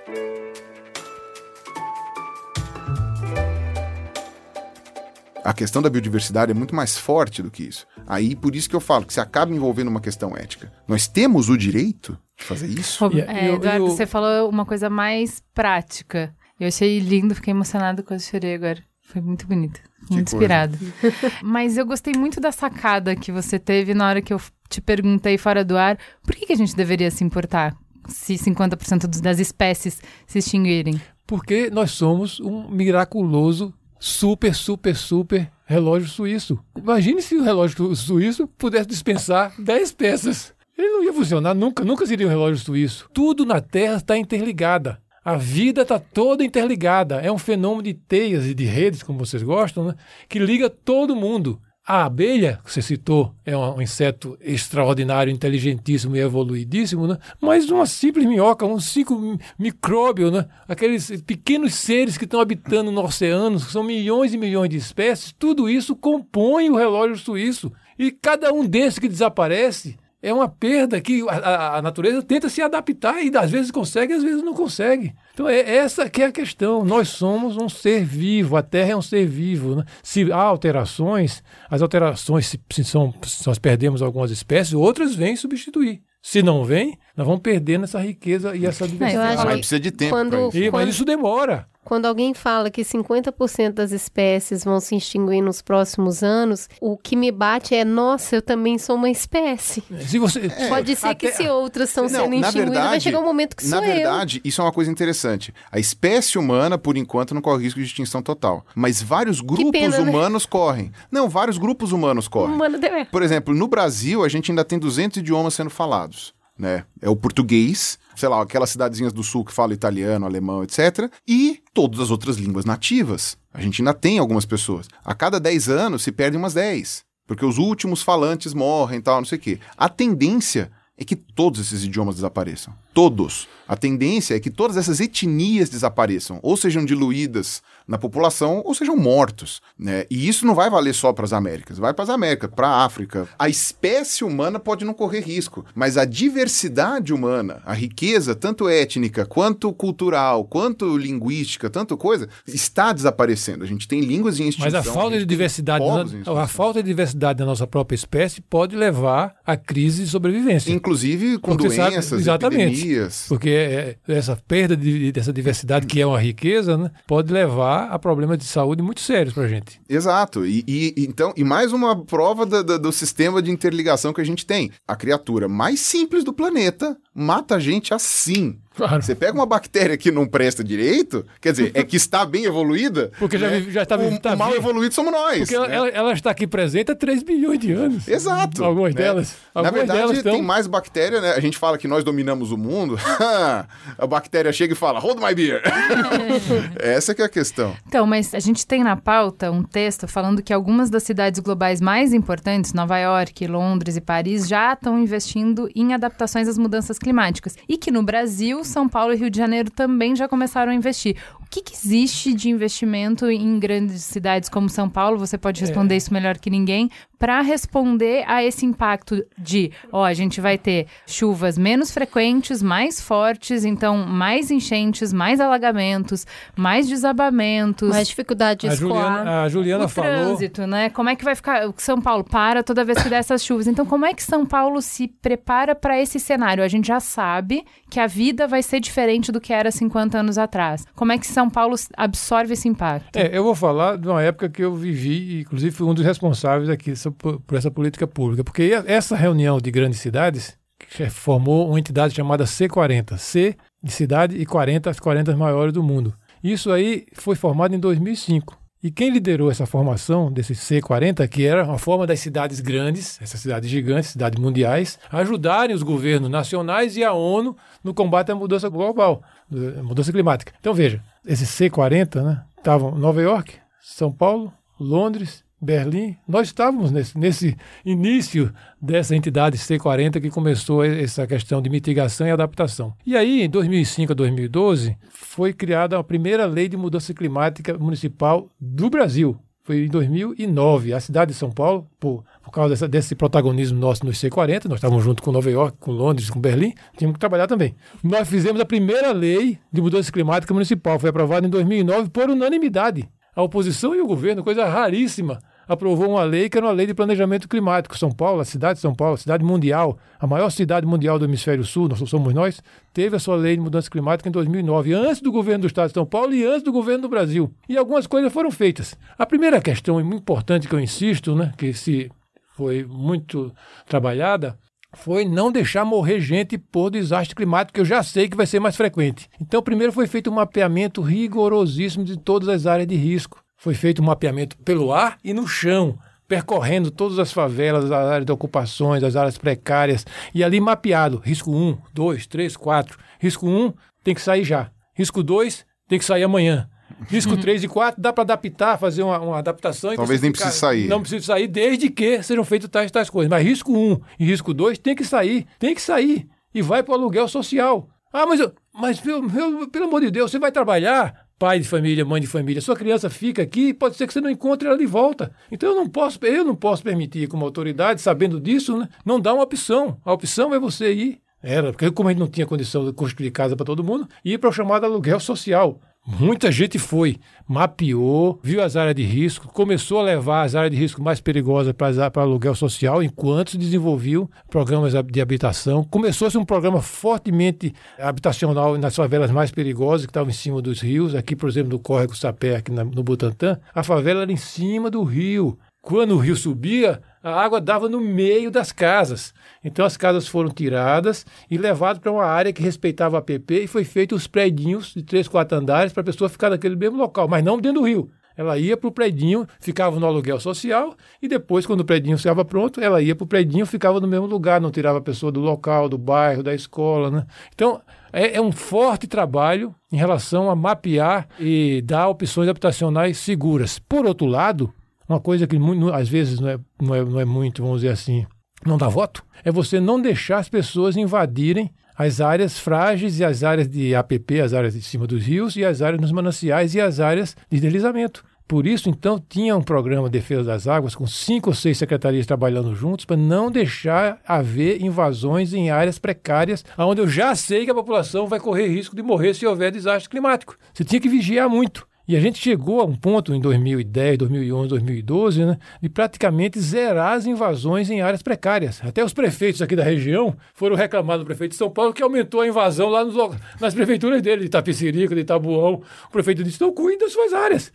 A questão da biodiversidade é muito mais forte do que isso. Aí, por isso que eu falo que se acaba envolvendo uma questão ética. Nós temos o direito de fazer isso? É, o- Eduardo, e você falou uma coisa mais prática. Eu achei lindo, fiquei emocionado quando chorei agora. Foi muito bonito. Que Muito coisa. inspirado. Mas eu gostei muito da sacada que você teve na hora que eu te perguntei fora do ar por que, que a gente deveria se importar se 50% dos- das espécies se extinguirem. Porque nós somos um miraculoso, super, super, super relógio suíço. Imagine se o relógio su- suíço pudesse dispensar 10 peças. Ele não ia funcionar nunca, nunca seria um relógio suíço. Tudo na Terra está interligada. A vida está toda interligada. É um fenômeno de teias e de redes, como vocês gostam, né? que liga todo mundo. A abelha, que você citou, é um, inseto extraordinário, inteligentíssimo e evoluidíssimo, né? mas uma simples minhoca, um mi- micróbio, né? aqueles pequenos seres que estão habitando no oceano, que são milhões e milhões de espécies, tudo isso compõe o relógio suíço. E cada um desses que desaparece é uma perda que a, a- natureza tenta se adaptar e às vezes consegue, às vezes não consegue. Então é essa que é a questão. Nós somos um ser vivo, a Terra é um ser vivo. né? Se há alterações, as alterações, se, se são, se nós perdemos algumas espécies, outras vêm substituir. Se não vem, nós vamos perdendo essa riqueza e essa Eu diversidade. Mas que precisa de tempo quando- isso. E- mas isso demora. Quando alguém fala que 50% das espécies vão se extinguir nos próximos anos, o que me bate é, nossa, eu também sou uma espécie. Se você, Pode ser que até- se outras estão sendo na extinguidas, vai verdade- chegar um momento que Na sou eu. verdade, isso é uma coisa interessante. A espécie humana, por enquanto, não corre risco de extinção total. Mas vários grupos pena, né? humanos correm. Não, vários grupos humanos correm. Mano, deu- Por exemplo, no Brasil, a gente ainda tem 200 idiomas sendo falados. Né? É o português, sei lá, aquelas cidadezinhas do sul que falam italiano, alemão, etc. E todas as outras línguas nativas. A gente ainda tem algumas pessoas. A cada 10 anos se perdem umas 10. Porque os últimos falantes morrem e tal, não sei o quê. A tendência é que todos esses idiomas desapareçam. Todos. A tendência é que todas essas etnias desapareçam, ou sejam diluídas na população, ou sejam mortos. Né? E isso não vai valer só para as Américas, vai para as Américas, para a África. A espécie humana pode não correr risco, mas a diversidade humana, a riqueza, tanto étnica, quanto cultural, quanto linguística, tanto coisa, está desaparecendo. A gente tem línguas em extinção. Mas a falta de diversidade, na- a falta de diversidade da nossa própria espécie pode levar à crise de sobrevivência. Inclusive com Porque sabe- doenças, exatamente. epidemias. Porque é- é- essa perda de- dessa diversidade, que é uma riqueza, né, pode levar a problemas de saúde muito sérios para a gente. Exato. E, e- então, e mais uma prova do sistema de interligação que a gente tem. A criatura mais simples do planeta mata a gente assim. Claro. Você pega uma bactéria que não presta direito, quer dizer, é que está bem evoluída. Porque já né? vive- já está o, vive- tá o mal evoluído somos nós. Porque ela, né? ela- ela está aqui presente há 3 bilhões de anos. Exato. Algumas né? delas. Na Algumas verdade, delas tem mais bactéria, né? A gente fala que nós dominamos o mundo. a bactéria chega e fala, hold my beer. Essa que é a questão. Então, mas a gente tem na pauta um texto falando que algumas das cidades globais mais importantes, Nova York, Londres e Paris, já estão investindo em adaptações às mudanças climáticas. E que no Brasil, São Paulo e Rio de Janeiro também já começaram a investir. O que, que existe de investimento em grandes cidades como São Paulo? Você pode responder isso melhor que ninguém. Para responder a esse impacto de, ó, a gente vai ter chuvas menos frequentes, mais fortes, então mais enchentes, mais alagamentos, mais desabamentos. Mais dificuldade de A escoar. Juliana, a Juliana o falou. trânsito, né? Como é que vai ficar? São Paulo para toda vez que der essas chuvas. Então, como é que São Paulo se prepara para esse cenário? A gente já sabe que a vida vai ser diferente do que era 50 anos atrás. Como é que São Paulo absorve esse impacto? É, eu vou falar de uma época que eu vivi, inclusive fui um dos responsáveis aqui por, por essa política pública, porque essa reunião de grandes cidades que formou uma entidade chamada C40, C de cidade e 40 as 40 maiores do mundo. Isso aí foi formado em 2005. E quem liderou essa formação desse C40, que era uma forma das cidades grandes, essas cidades gigantes, cidades mundiais, ajudarem os governos nacionais e a ONU no combate à mudança global, à mudança climática. Então veja, esse C40, né, estavam Nova York, São Paulo, Londres, Berlim. Nós estávamos nesse, nesse início dessa entidade C40 que começou essa questão de mitigação e adaptação. E aí, em 2005 a 2012, foi criada a primeira lei de mudança climática municipal do Brasil. Foi em 2009. A cidade de São Paulo, por, por causa dessa- desse protagonismo nosso no C40, nós estávamos junto com Nova York, com Londres, com Berlim, tínhamos que trabalhar também. Nós fizemos a primeira lei de mudança climática municipal. Foi aprovada em 2009 por unanimidade. A oposição e o governo, coisa raríssima. Aprovou uma lei que era uma lei de planejamento climático. São Paulo, a cidade de São Paulo, a cidade mundial, a maior cidade mundial do hemisfério sul, nós somos nós, teve a sua lei de mudança climática em 2009, antes do governo do estado de São Paulo e antes do governo do Brasil. E algumas coisas foram feitas. A primeira questão importante que eu insisto, né, que se foi muito trabalhada, foi não deixar morrer gente por desastre climático, que eu já sei que vai ser mais frequente. Então, primeiro foi feito um mapeamento rigorosíssimo de todas as áreas de risco. Foi feito um mapeamento pelo ar e no chão, percorrendo todas as favelas, as áreas de ocupações, as áreas precárias, e ali mapeado, risco 1, 2, 3, 4. Risco 1 tem que sair já. Risco 2 tem que sair amanhã. Risco 3 e 4 dá para adaptar, fazer uma, uma adaptação. e Talvez nem precise sair. Não precisa sair, desde que sejam feitas tais tais coisas. Mas risco 1 e risco 2 tem que sair, tem que sair. E vai para o aluguel social. Ah, mas, eu, mas meu, meu, pelo amor de Deus, você vai trabalhar, pai de família, mãe de família, sua criança fica aqui, pode ser que você não encontre ela de volta. Então eu não posso, eu não posso permitir, como autoridade, sabendo disso, né, não dar uma opção. A opção é você ir. Era, porque como a gente não tinha condição de construir casa para todo mundo, ir para o chamado aluguel social. Muita gente foi, mapeou, viu as áreas de risco, começou a levar as áreas de risco mais perigosas para aluguel social, enquanto se desenvolviam programas de habitação. Começou-se um programa fortemente habitacional nas favelas mais perigosas, que estavam em cima dos rios. Aqui, por exemplo, no Córrego Sapé, aqui no Butantã, a favela era em cima do rio. Quando o rio subia, a água dava no meio das casas. Então as casas foram tiradas e levadas para uma área que respeitava a APP e foi feito os predinhos de três, quatro andares para a pessoa ficar naquele mesmo local, mas não dentro do rio. Ela ia para o predinho, ficava no aluguel social e depois, quando o predinho estava pronto, ela ia para o predinho, ficava no mesmo lugar, não tirava a pessoa do local, do bairro, da escola. Né? Então, é, é um forte trabalho em relação a mapear e dar opções habitacionais seguras. Por outro lado, uma coisa que às vezes não é, não, é, não é muito, vamos dizer assim, não dá voto, é você não deixar as pessoas invadirem as áreas frágeis e as áreas de APP, as áreas de cima dos rios, e as áreas nos mananciais e as áreas de deslizamento. Por isso, então, tinha um programa de defesa das águas com cinco ou seis secretarias trabalhando juntos para não deixar haver invasões em áreas precárias, onde eu já sei que a população vai correr risco de morrer se houver desastre climático. Você tinha que vigiar muito. E a gente chegou a um ponto em 2010, 2011, 2012, né, de praticamente zerar as invasões em áreas precárias. Até os prefeitos aqui da região foram reclamar do prefeito de São Paulo que aumentou a invasão lá nos, nas prefeituras dele, de Itapecerica, de Itabuão. O prefeito disse: então cuide das suas áreas.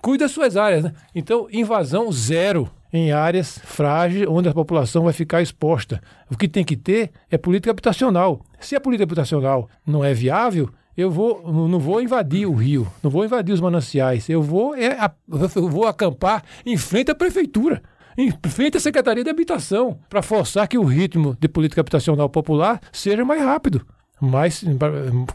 Cuide das suas áreas. Né? Então, invasão zero em áreas frágeis onde a população vai ficar exposta. O que tem que ter é política habitacional. Se a política habitacional não é viável, eu vou, não vou invadir o rio, não vou invadir os mananciais, eu vou, é, eu vou acampar em frente à prefeitura, em frente à Secretaria de Habitação, para forçar que o ritmo de política habitacional popular seja mais rápido. Mas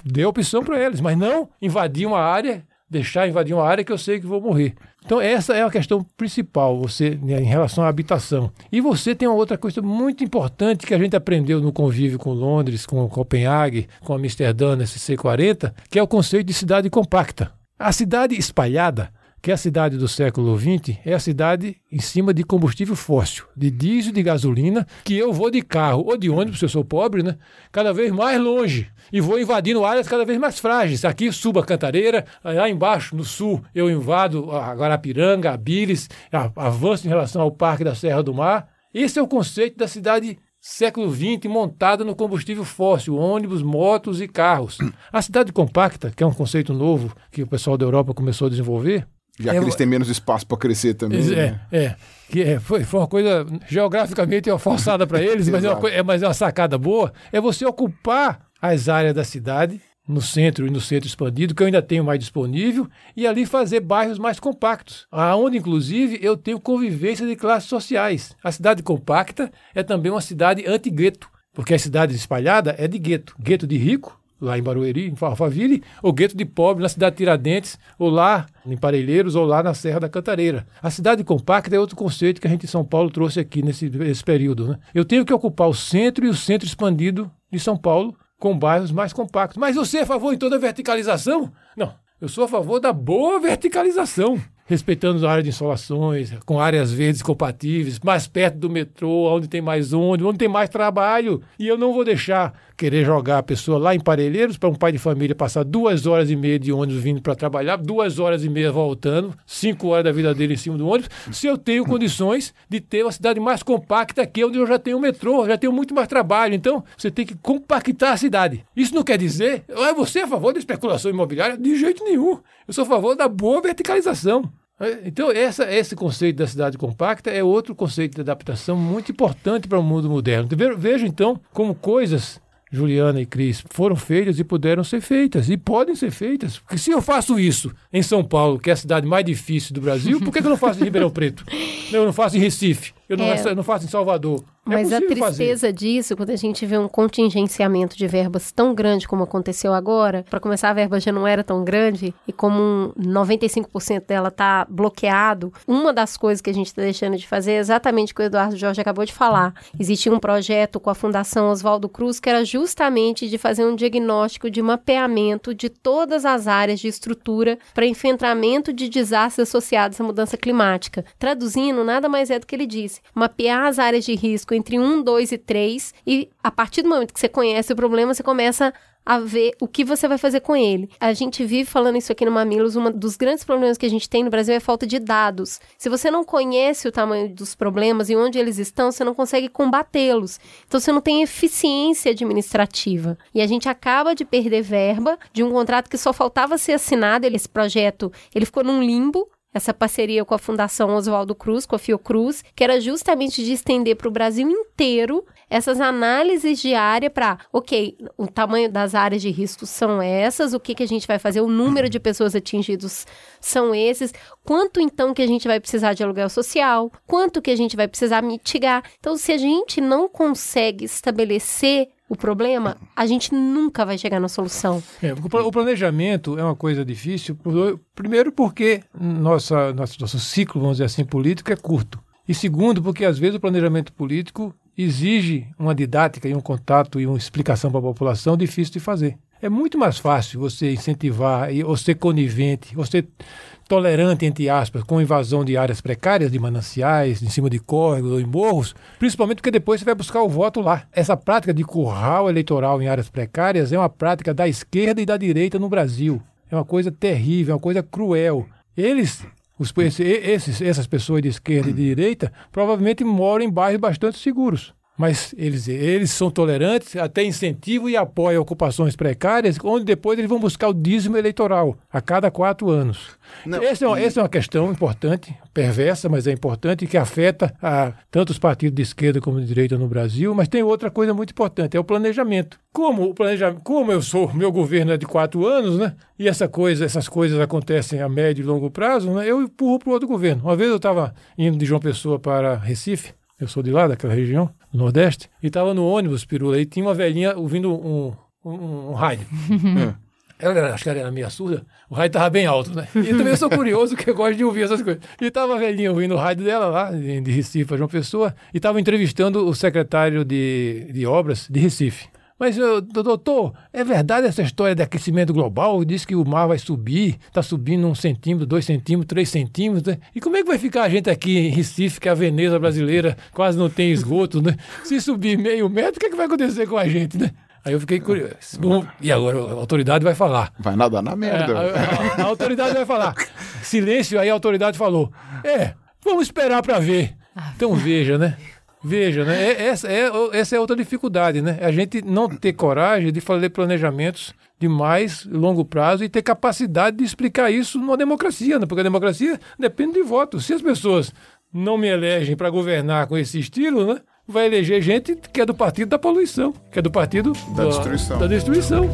dê opção para eles, mas não invadir uma área, deixar invadir uma área que eu sei que vou morrer. Então, essa é a questão principal você né, em relação à habitação. E você tem uma outra coisa muito importante que a gente aprendeu no convívio com Londres, com Copenhague, com Amsterdã, nesse C40, que é o conceito de cidade compacta. A cidade espalhada que a cidade do século XX é a cidade em cima de combustível fóssil, de diesel, de gasolina, que eu vou de carro ou de ônibus, se eu sou pobre, né? Cada vez mais longe e vou invadindo áreas cada vez mais frágeis. Aqui subo a Cantareira, lá embaixo, no sul, eu invado a Guarapiranga, a Bires, avanço em relação ao Parque da Serra do Mar. Esse é o conceito da cidade século XX montada no combustível fóssil, ônibus, motos e carros. A cidade compacta, que é um conceito novo que o pessoal da Europa começou a desenvolver, já que É, eles têm menos espaço para crescer também. é, né? é. Que é, foi, foi uma coisa geograficamente forçada para eles, mas, é uma, é, mas é uma sacada boa. É você ocupar as áreas da cidade, no centro e no centro expandido, que eu ainda tenho mais disponível, e ali fazer bairros mais compactos, aonde inclusive eu tenho convivência de classes sociais. A cidade compacta é também uma cidade anti-gueto, porque a cidade espalhada é de gueto. Gueto de rico, lá em Barueri, em Alphaville, ou gueto de pobre na cidade de Tiradentes, ou lá em Parelheiros, ou lá na Serra da Cantareira. A cidade compacta é outro conceito que a gente em São Paulo trouxe aqui nesse, nesse período. Né? Eu tenho que ocupar o centro e o centro expandido de São Paulo com bairros mais compactos. Mas você é a favor de toda a verticalização? Não. Eu sou a favor da boa verticalização. Respeitando a área de insolações, com áreas verdes compatíveis, mais perto do metrô, onde tem mais ônibus, onde tem mais trabalho. E eu não vou deixar querer jogar a pessoa lá em Parelheiros para um pai de família passar duas horas e meia de ônibus vindo para trabalhar, duas horas e meia voltando, cinco horas da vida dele em cima do ônibus, se eu tenho condições de ter uma cidade mais compacta que onde eu já tenho metrô, já tenho muito mais trabalho. Então, você tem que compactar a cidade. Isso não quer dizer, é você a favor da especulação imobiliária? De jeito nenhum. Eu sou a favor da boa verticalização. Então, essa, esse conceito da cidade compacta é outro conceito de adaptação muito importante para o mundo moderno. Ve- Veja, então, como coisas, Juliana e Cris, foram feitas e puderam ser feitas, e podem ser feitas. Porque se eu faço isso em São Paulo, que é a cidade mais difícil do Brasil, por que, que eu não faço em Ribeirão Preto? Eu não faço em Recife, eu não, É. faço, eu não faço em Salvador. É Mas a possível fazer. tristeza disso, quando a gente vê um contingenciamento de verbas tão grande como aconteceu agora, para começar a verba já não era tão grande, e como um 95% dela está bloqueado, uma das coisas que a gente está deixando de fazer é exatamente o que o Eduardo Jorge acabou de falar. Existia um projeto com a Fundação Oswaldo Cruz que era justamente de fazer um diagnóstico de mapeamento de todas as áreas de estrutura para enfrentamento de desastres associados à mudança climática. Traduzindo, nada mais é do que ele disse: mapear as áreas de risco entre 1, 2 e 3 e a partir do momento que você conhece o problema, você começa a ver o que você vai fazer com ele. A gente vive falando isso aqui no Mamilos, um dos grandes problemas que a gente tem no Brasil é a falta de dados. Se você não conhece o tamanho dos problemas e onde eles estão, você não consegue combatê-los. Então você não tem eficiência administrativa. E a gente acaba de perder verba de um contrato que só faltava ser assinado, esse projeto, ele ficou num limbo, essa parceria com a Fundação Oswaldo Cruz, com a Fiocruz, que era justamente de estender para o Brasil inteiro essas análises de área para, ok, o tamanho das áreas de risco são essas, o que, que a gente vai fazer, o número de pessoas atingidas são esses, quanto então que a gente vai precisar de aluguel social, quanto que a gente vai precisar mitigar. Então, se a gente não consegue estabelecer o problema, a gente nunca vai chegar na solução. É, o pla- o planejamento é uma coisa difícil, primeiro porque nossa, nosso, nosso ciclo, vamos dizer assim, político é curto. E segundo, porque às vezes o planejamento político exige uma didática e um contato e uma explicação para a população difícil de fazer. É muito mais fácil você incentivar ou ser conivente, ou ser tolerante, entre aspas, com invasão de áreas precárias, de mananciais, em cima de córregos ou em morros, principalmente porque depois você vai buscar o voto lá. Essa prática de curral eleitoral em áreas precárias é uma prática da esquerda e da direita no Brasil. É uma coisa terrível, é uma coisa cruel. Eles, os, esse- esses, essas pessoas de esquerda e de direita, provavelmente moram em bairros bastante seguros. Mas eles, eles são tolerantes, até incentivam e apoiam ocupações precárias, onde depois eles vão buscar o dízimo eleitoral a cada quatro anos. Não, essa, é uma, e- essa é uma questão importante, perversa, mas é importante, que afeta a, tanto os partidos de esquerda como de direita no Brasil. Mas tem outra coisa muito importante, é o planejamento. Como o planejamento, como eu sou, meu governo é de quatro anos, né? E essa coisa, essas coisas acontecem a médio e longo prazo, né? Eu empurro para o outro governo. Uma vez eu estava indo de João Pessoa para Recife, eu sou de lá, daquela região, do Nordeste, e estava no ônibus, Pirula, e tinha uma velhinha ouvindo um, um, um rádio. Ela era, acho que ela era meio surda, o rádio estava bem alto, né? E também eu sou curioso, que eu gosto de ouvir essas coisas. E estava a velhinha ouvindo o rádio dela lá, de, de Recife, para João Pessoa, e estava entrevistando o secretário de, de obras de Recife. Mas, eu, doutor, é verdade essa história de aquecimento global? Diz que o mar vai subir, está subindo um centímetro, dois centímetros, três centímetros, né? E como é que vai ficar a gente aqui em Recife, que é a Veneza brasileira quase não tem esgoto, né? Se subir meio metro, o que, é que vai acontecer com a gente, né? Aí eu fiquei curioso. Bom, e agora a autoridade vai falar. Vai nadar na É, merda. a, a- a autoridade vai falar. Silêncio, aí a autoridade falou. É, vamos esperar para ver. Então veja, né? Veja, né? É- essa, é, essa é outra dificuldade, né? A gente não ter coragem de fazer planejamentos de mais longo prazo e ter capacidade de explicar isso numa democracia, né? Porque a democracia depende de voto. Se as pessoas não me elegem para governar com esse estilo, né? Vai eleger gente que é do partido da poluição, que é do partido Da destruição. Da destruição.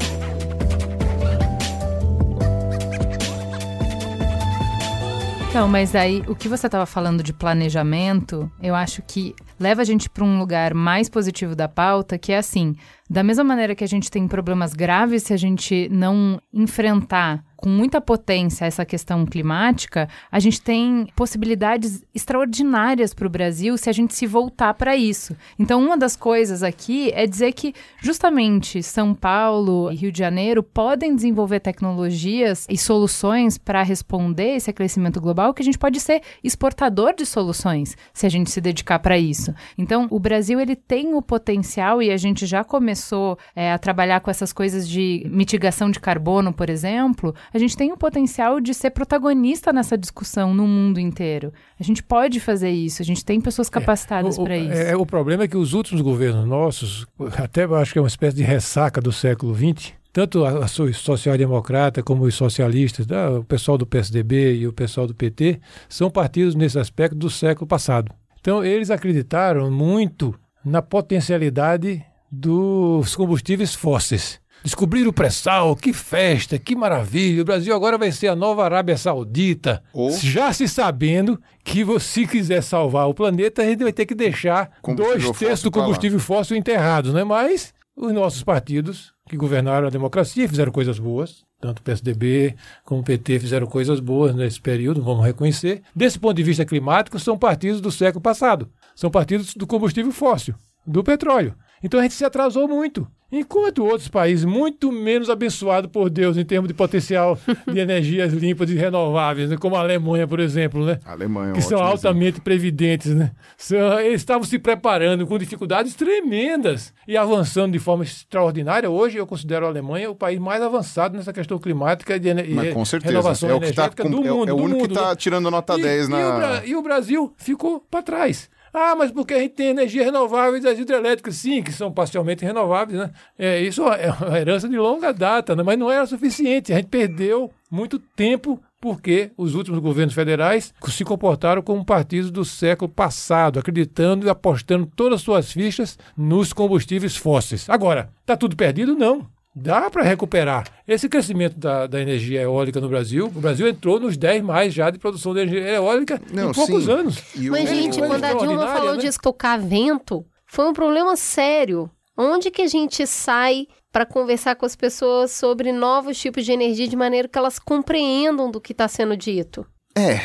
Então, mas aí o que você estava falando de planejamento, eu acho que leva a gente para um lugar mais positivo da pauta, que é assim, da mesma maneira que a gente tem problemas graves se a gente não enfrentar com muita potência essa questão climática, a gente tem possibilidades extraordinárias para o Brasil se a gente se voltar para isso. Então, uma das coisas aqui é dizer que justamente São Paulo e Rio de Janeiro podem desenvolver tecnologias e soluções para responder esse aquecimento global que a gente pode ser exportador de soluções se a gente se dedicar para isso. Então, o Brasil ele tem o potencial e a gente já começou é, a trabalhar com essas coisas de mitigação de carbono, por exemplo. A gente tem o potencial de ser protagonista nessa discussão no mundo inteiro. A gente pode fazer isso. A gente tem pessoas capacitadas O- o- para isso. é, o problema é que os últimos governos nossos, até acho que é uma espécie de ressaca do século XX, tanto a, a so- social-democrata como os socialistas, tá? o pessoal do PSDB e o pessoal do PT, são partidos nesse aspecto do século passado. Então, eles acreditaram muito na potencialidade dos combustíveis fósseis. Descobriram o pré-sal, que festa, que maravilha. O Brasil agora vai ser a nova Arábia Saudita. Ou- Já se sabendo que você quiser salvar o planeta, a gente vai ter que deixar dois terços do combustível fóssil enterrados, né? Mas os nossos partidos que governaram a democracia fizeram coisas boas. Tanto o PSDB como o PT fizeram coisas boas nesse período, vamos reconhecer. Desse ponto de vista climático, são partidos do século passado. São partidos do combustível fóssil, do petróleo. Então a gente se atrasou muito. Enquanto outros países muito menos abençoados por Deus em termos de potencial de energias limpas e renováveis, né? como a Alemanha, por exemplo, né? A Alemanha é que são altamente previdentes, né? São- eles estavam se preparando com dificuldades tremendas e avançando de forma extraordinária. Hoje eu considero a Alemanha o país mais avançado nessa questão climática de ene- Mas e com certeza. renovação É o que tá energética com- do é o- mundo. é o do único que mundo, tá né? tirando nota E- 10 e na- o E o Brasil ficou para trás. Ah, mas porque a gente tem energia renováveis, as hidrelétricas, sim, que são parcialmente renováveis, né? É, isso é uma herança de longa data, né? mas não era suficiente. A gente perdeu muito tempo porque os últimos governos federais se comportaram como partidos do século passado, acreditando e apostando todas as suas fichas nos combustíveis fósseis. Agora, está tudo perdido? Não. Dá para recuperar. Esse crescimento da, da energia eólica no Brasil, o Brasil entrou nos 10 mais já de produção de energia eólica Não, em poucos sim. anos. E Mas, o- gente, coisa quando a Dilma falou né? de estocar vento, foi um problema sério. Onde que a gente sai para conversar com as pessoas sobre novos tipos de energia de maneira que elas compreendam do que está sendo dito? É,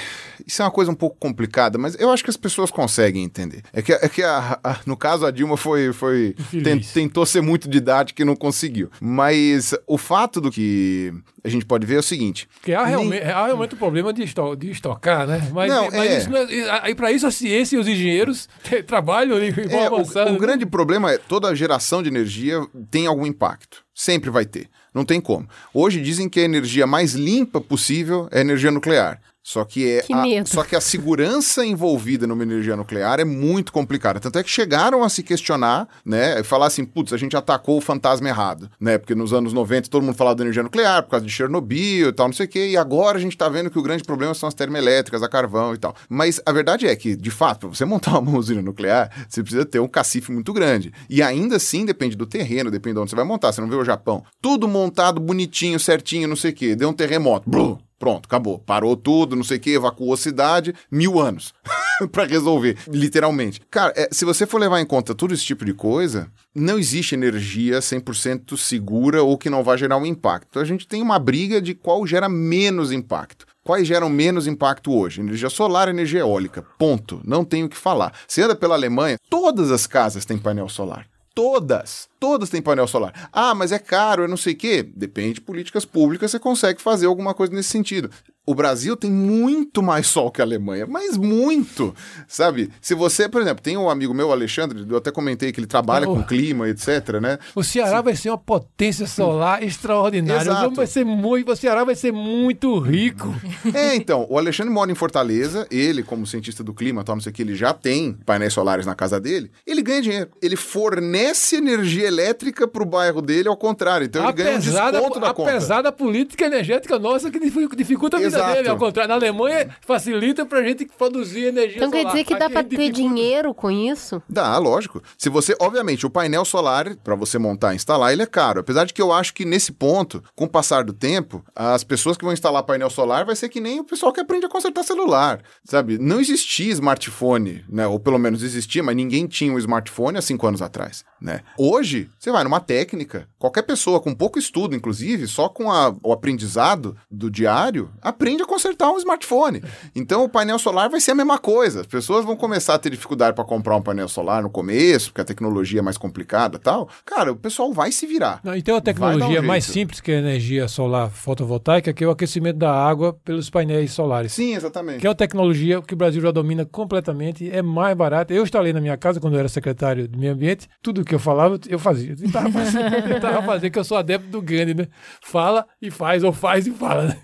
isso é uma coisa um pouco complicada, mas eu acho que as pessoas conseguem entender. É que, é que a- a- no caso a Dilma foi, foi Infeliz. ten- tentou ser muito didática e não conseguiu. Mas o fato do que a gente pode ver é o seguinte: Porque há Nem- há realmente o problema de, esto, de estocar, né? Mas, Não, mas é. isso é, aí para isso a ciência e os engenheiros trabalham e vão É, o, avançando. o né? grande problema é toda geração de energia tem algum impacto. Sempre vai ter. Não tem como. Hoje dizem que a energia mais limpa possível é a energia nuclear. Só que, é Que a, só que a segurança envolvida numa energia nuclear é muito complicada. Tanto é que chegaram a se questionar, né? E falar assim, putz, a gente atacou o fantasma errado, né? Porque nos anos 90 todo mundo falava da energia nuclear por causa de Chernobyl e tal, não sei o quê. E agora a gente tá vendo que o grande problema são as termoelétricas, a carvão e tal. Mas a verdade é que, de fato, para você montar uma usina nuclear, você precisa ter um cacife muito grande. E ainda assim depende do terreno, depende de onde você vai montar. Você não vê o Japão. Tudo montado bonitinho, certinho, não sei o quê. Deu um terremoto. Blu, Pronto, acabou. Parou tudo, não sei o que, evacuou a cidade, mil anos pra resolver, literalmente. Cara, é, se você for levar em conta todo esse tipo de coisa, não existe energia 100% segura ou que não vai gerar um impacto. A gente tem uma briga de qual gera menos impacto. Quais geram menos impacto hoje? Energia solar, energia eólica. Ponto. Não tenho o que falar. Você anda pela Alemanha, todas as casas têm painel solar. Todas. Todas têm painel solar. Ah, mas é caro, eu não sei o quê. Depende de políticas públicas, você consegue fazer alguma coisa nesse sentido. O Brasil tem muito mais sol que a Alemanha, mas muito, sabe? Se você, por exemplo, tem um amigo meu, Alexandre, eu até comentei que ele trabalha Oh. com clima, etc, né? O Ceará vai ser uma potência solar extraordinária. Exato. O vai ser muito, o Ceará vai ser muito rico. É, então, o Alexandre mora em Fortaleza, ele, como cientista do clima, tal, não sei o que, ele já tem painéis solares na casa dele, ele ganha dinheiro. Ele fornece energia elétrica pro bairro dele, ao contrário. Então ele ganha um apesar, desconto da, da conta. apesar da política energética nossa que dificu- dificulta a vida Exato. dele. Ao contrário, na Alemanha facilita pra gente produzir energia Então quer solar. dizer que dá para a ter dinheiro com isso? Dá, lógico. Se você, obviamente, o painel solar, para você montar e instalar, ele é caro. Apesar de que eu acho que nesse ponto, com o passar do tempo, as pessoas que vão instalar painel solar vai ser que nem o pessoal que aprende a consertar celular, sabe? Não existia smartphone, né? Ou pelo menos existia, mas ninguém tinha um smartphone há cinco anos atrás. Né? Hoje, você vai numa técnica, qualquer pessoa com pouco estudo, inclusive, só com a- o aprendizado do diário, aprende a consertar um smartphone. Então, o painel solar vai ser a mesma coisa. As pessoas vão começar a ter dificuldade para comprar um painel solar no começo, porque a tecnologia é mais complicada tal. Cara, o pessoal vai se virar. Não, e tem uma dar um tecnologia mais simples que a energia solar fotovoltaica, que é o aquecimento da água pelos painéis solares. Sim, exatamente. Que é uma tecnologia que o Brasil já domina completamente, é mais barata. Eu instalei na minha casa quando eu era secretário do meio ambiente, tudo que eu falava, eu fazia. Eu tentava fazer, eu tentava fazer, que eu sou adepto do Gandhi, né? Fala e faz, ou faz e fala. né?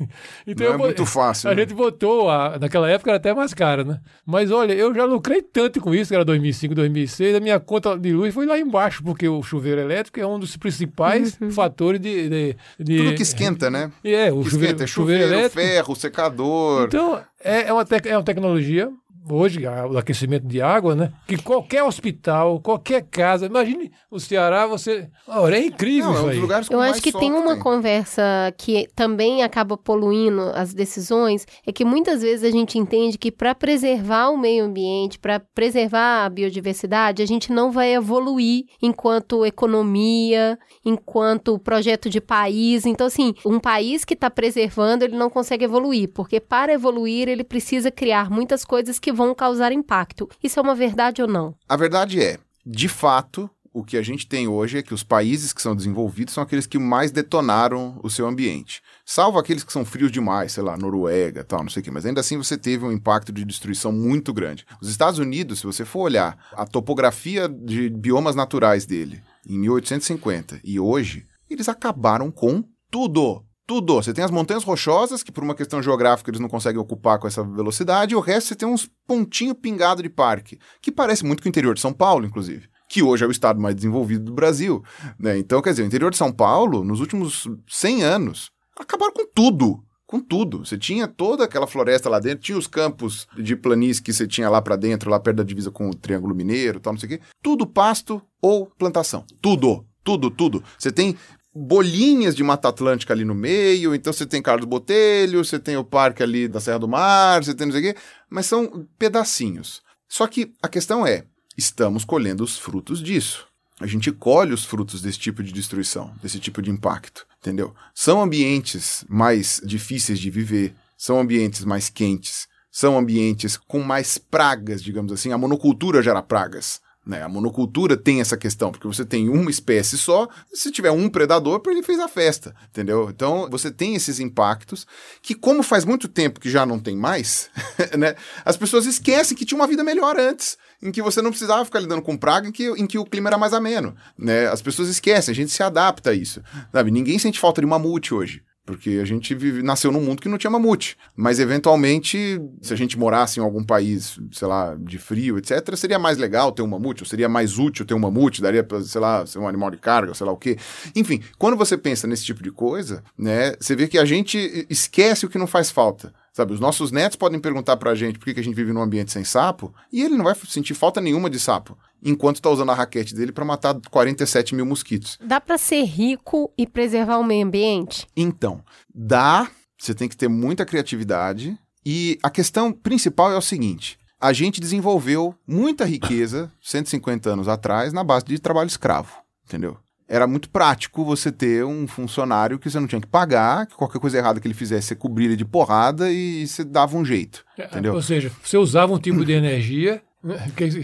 Então Não eu é bo- muito fácil. A né? gente botou, a, naquela época era até mais caro, né? Mas olha, eu já lucrei tanto com isso, que era 2005, 2006, a minha conta de luz foi lá embaixo, porque o chuveiro elétrico é um dos principais fatores de, de, de- Tudo que esquenta, né? É, o Que chuveiro, esquenta, é chuveiro chuveiro, elétrico. ferro, secador. Então, é, é, uma tec- é uma tecnologia, hoje, a- o aquecimento de água, né? Que qualquer hospital, qualquer casa, imagine o Ceará, você. Olha, é incrível Não, é isso um aí. dos lugares com Eu mais acho que sol tem uma tem. conversa que também acaba poluindo as decisões, é que muitas vezes a gente entende que para preservar o meio ambiente, para preservar a biodiversidade, a gente não vai evoluir enquanto economia, enquanto projeto de país. Então, assim, um país que está preservando, ele não consegue evoluir, porque para evoluir ele precisa criar muitas coisas que vão causar impacto. Isso é uma verdade ou não? A verdade é, de fato, o que a gente tem hoje é que os países que são desenvolvidos são aqueles que mais detonaram o seu ambiente. Salvo aqueles que são frios demais, sei lá, Noruega, tal, não sei o quê, mas ainda assim você teve um impacto de destruição muito grande. Os Estados Unidos, se você for olhar a topografia de biomas naturais dele em 1850 e hoje, eles acabaram com tudo. Tudo. Você tem as montanhas rochosas, que por uma questão geográfica eles não conseguem ocupar com essa velocidade, e o resto você tem uns pontinhos pingados de parque, que parece muito com o interior de São Paulo, inclusive, que hoje é o estado mais desenvolvido do Brasil. Né? Então, quer dizer, o interior de São Paulo, nos últimos 100 anos, acabaram com tudo. Com tudo. Você tinha toda aquela floresta lá dentro, tinha os campos de planície que você tinha lá pra dentro, lá perto da divisa com o Triângulo Mineiro, tal, não sei o quê. Tudo pasto ou plantação. Tudo. Tudo, tudo. Você tem bolinhas de Mata Atlântica ali no meio, então você tem Carlos Botelho, você tem o parque ali da Serra do Mar, você tem não sei o quê, mas são pedacinhos. Só que a questão é, estamos colhendo os frutos disso. A gente colhe os frutos desse tipo de destruição, desse tipo de impacto, entendeu? São ambientes mais difíceis de viver, são ambientes mais quentes, são ambientes com mais pragas, digamos assim. A monocultura gera pragas. Né? A monocultura tem essa questão, porque você tem uma espécie só, se tiver um predador, ele fez a festa, entendeu? Então você tem esses impactos que, como faz muito tempo que já não tem mais, né? As pessoas esquecem que tinha uma vida melhor antes, em que você não precisava ficar lidando com praga, em que, em que o clima era mais ameno, né? As pessoas esquecem, a gente se adapta a isso, sabe? Ninguém sente falta de mamute hoje. Porque a gente vive, nasceu num mundo que não tinha mamute. Mas, eventualmente, se a gente morasse em algum país, sei lá, de frio, etc., seria mais legal ter um mamute, ou seria mais útil ter um mamute, daria pra, sei lá, ser um animal de carga, sei lá o quê. Enfim, quando você pensa nesse tipo de coisa, né, você vê que a gente esquece o que não faz falta. Sabe, os nossos netos podem perguntar pra gente por que, que a gente vive num ambiente sem sapo, e ele não vai sentir falta nenhuma de sapo, enquanto tá usando a raquete dele para matar 47 mil mosquitos. Dá para ser rico e preservar o meio ambiente? Então, dá, você tem que ter muita criatividade. E a questão principal é o seguinte: a gente desenvolveu muita riqueza 150 anos atrás na base de trabalho escravo, entendeu? Era muito prático você ter um funcionário que você não tinha que pagar, que qualquer coisa errada que ele fizesse, você cobria ele de porrada e você dava um jeito, entendeu? Ou seja, você usava um tipo de energia,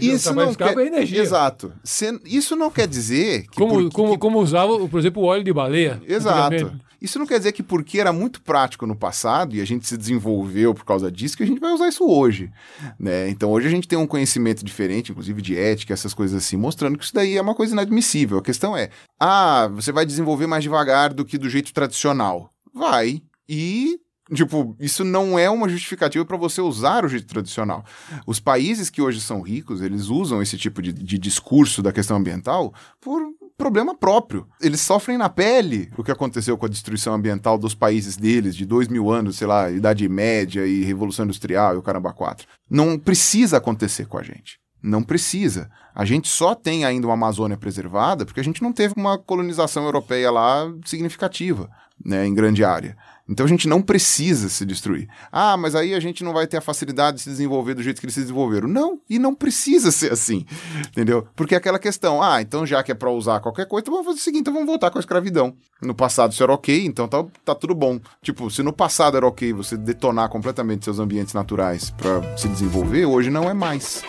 Isso trabalho não escravo quer... é energia. Exato. Isso não quer dizer que Como, por- como, que- como usava, por exemplo, o óleo de baleia. Exato. Isso não quer dizer que porque era muito prático no passado e a gente se desenvolveu por causa disso, que a gente vai usar isso hoje. Né? Então hoje a gente tem um conhecimento diferente, inclusive de ética, essas coisas assim, mostrando que isso daí é uma coisa inadmissível. A questão é: ah, você vai desenvolver mais devagar do que do jeito tradicional. Vai. E. Tipo, isso não é uma justificativa para você usar o jeito tradicional. Os países que hoje são ricos, eles usam esse tipo de, de discurso da questão ambiental por problema próprio. Eles sofrem na pele o que aconteceu com a destruição ambiental dos países deles, de dois mil anos, sei lá, Idade Média e Revolução Industrial e o caramba quatro. Não precisa acontecer com a gente. Não precisa. A gente só tem ainda uma Amazônia preservada porque a gente não teve uma colonização europeia lá significativa, né, em grande área. Então a gente não precisa se destruir. Ah, mas aí a gente não vai ter a facilidade de se desenvolver do jeito que eles se desenvolveram. Não, e não precisa ser assim. Entendeu? Porque é aquela questão, ah, então já que é para usar qualquer coisa, então vamos fazer o seguinte, então vamos voltar com a escravidão. No passado isso era ok, então tá, tá tudo bom. Tipo, se no passado era ok você detonar completamente seus ambientes naturais para se desenvolver, hoje não é mais.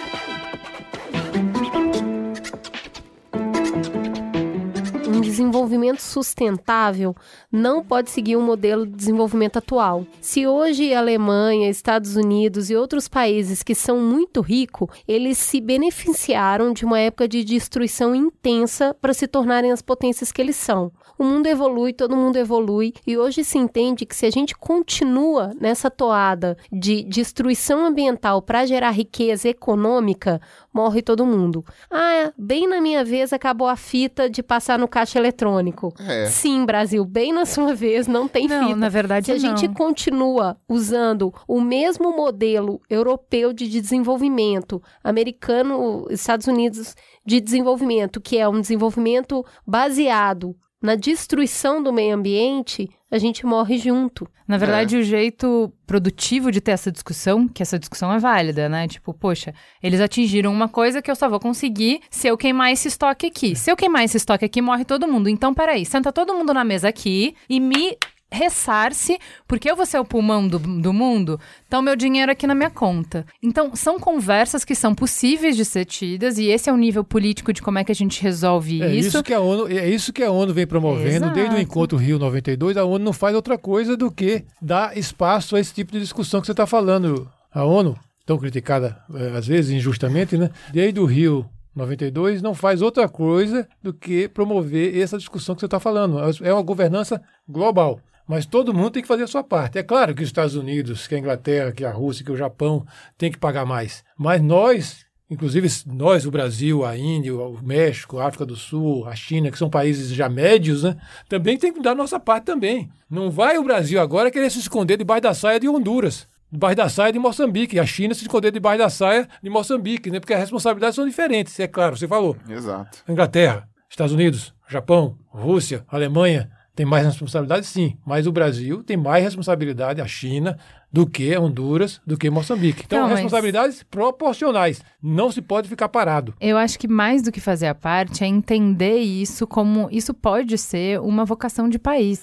Desenvolvimento sustentável não pode seguir o um modelo de desenvolvimento atual. Se hoje a Alemanha, Estados Unidos e outros países que são muito ricos, eles se beneficiaram de uma época de destruição intensa para se tornarem as potências que eles são. O mundo evolui, todo mundo evolui, e hoje se entende que se a gente continua nessa toada de destruição ambiental para gerar riqueza econômica, morre todo mundo. Ah, bem na minha vez acabou a fita de passar no caixa eletrônico. É. Sim, Brasil, bem na sua vez não tem Não, fita. na verdade Se a não. gente continua usando o mesmo modelo europeu de desenvolvimento, americano, Estados Unidos de desenvolvimento, que é um desenvolvimento baseado na destruição do meio ambiente, a gente morre junto. Na verdade, o jeito produtivo de ter essa discussão, que essa discussão é válida, né? Tipo, poxa, eles atingiram uma coisa que eu só vou conseguir se eu queimar esse estoque aqui. Se eu queimar esse estoque aqui, morre todo mundo. Então, peraí, senta todo mundo na mesa aqui e me ressarce, porque eu vou ser o pulmão do, do mundo, então meu dinheiro aqui na minha conta. Então, são conversas que são possíveis de ser tidas, e esse é o nível político de como é que a gente resolve É isso. isso que a ONU, é isso que a ONU vem promovendo Exato. desde o encontro Rio 92. A ONU não faz outra coisa do que dar espaço a esse tipo de discussão que você está falando. A ONU, tão criticada eh, às vezes injustamente, né? Desde o Rio 92 não faz outra coisa do que promover essa discussão que você está falando. É uma governança global. Mas todo mundo tem que fazer a sua parte. É claro que os Estados Unidos, que a Inglaterra, que a Rússia, que o Japão tem que pagar mais. Mas nós, inclusive nós, o Brasil, a Índia, o México, a África do Sul, a China, que são países já médios, né, também tem que dar a nossa parte também. Não vai o Brasil agora querer se esconder debaixo da saia de Honduras. Debaixo da saia de Moçambique, e a China se esconder debaixo da saia de Moçambique, né? Porque as responsabilidades são diferentes, é claro, você falou. Exato. Inglaterra, Estados Unidos, Japão, Rússia, Alemanha tem mais responsabilidade, sim. Mas o Brasil tem mais responsabilidade, a China, do que Honduras, do que Moçambique. Então, Não, mas- responsabilidades proporcionais. Não se pode ficar parado. Eu acho que mais do que fazer a parte é entender isso como isso pode ser uma vocação de país.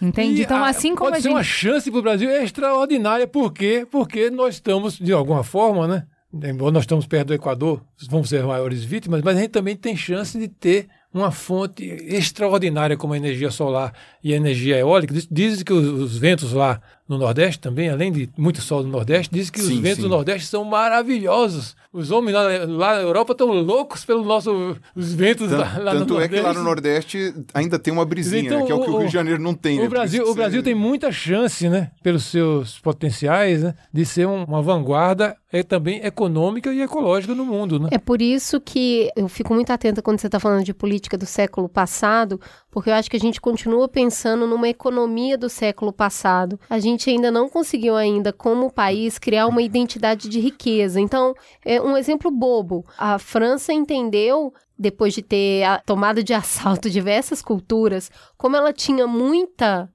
Entende? E, então, assim como pode a ser gente. uma chance para o Brasil extraordinária. Por quê? Porque nós estamos, de alguma forma, né? Embora nós estamos perto do Equador, vamos ser maiores vítimas, mas a gente também tem chance de ter uma fonte extraordinária como a energia solar e a energia eólica. Diz- Dizem que os, os ventos lá no Nordeste também, além de muito sol no Nordeste, dizem que os Sim, ventos sim. do Nordeste são maravilhosos. Os homens lá, lá na Europa estão loucos pelos nossos os ventos lá, lá Tanto no é que lá no Nordeste. Ainda tem uma brisinha, Então, né, que é o que o o- Rio de Janeiro não tem. né? O Brasil, Por isso o Brasil tem muita chance, né, pelos seus potenciais, né, de ser um- uma vanguarda é também econômica e ecológica no mundo, né? É por isso que eu fico muito atenta quando você está falando de política do século passado, porque eu acho que a gente continua pensando numa economia do século passado. A gente ainda não conseguiu ainda, como país, criar uma identidade de riqueza. Então, é um exemplo bobo. A França entendeu depois de ter tomado de assalto diversas culturas, como ela tinha muita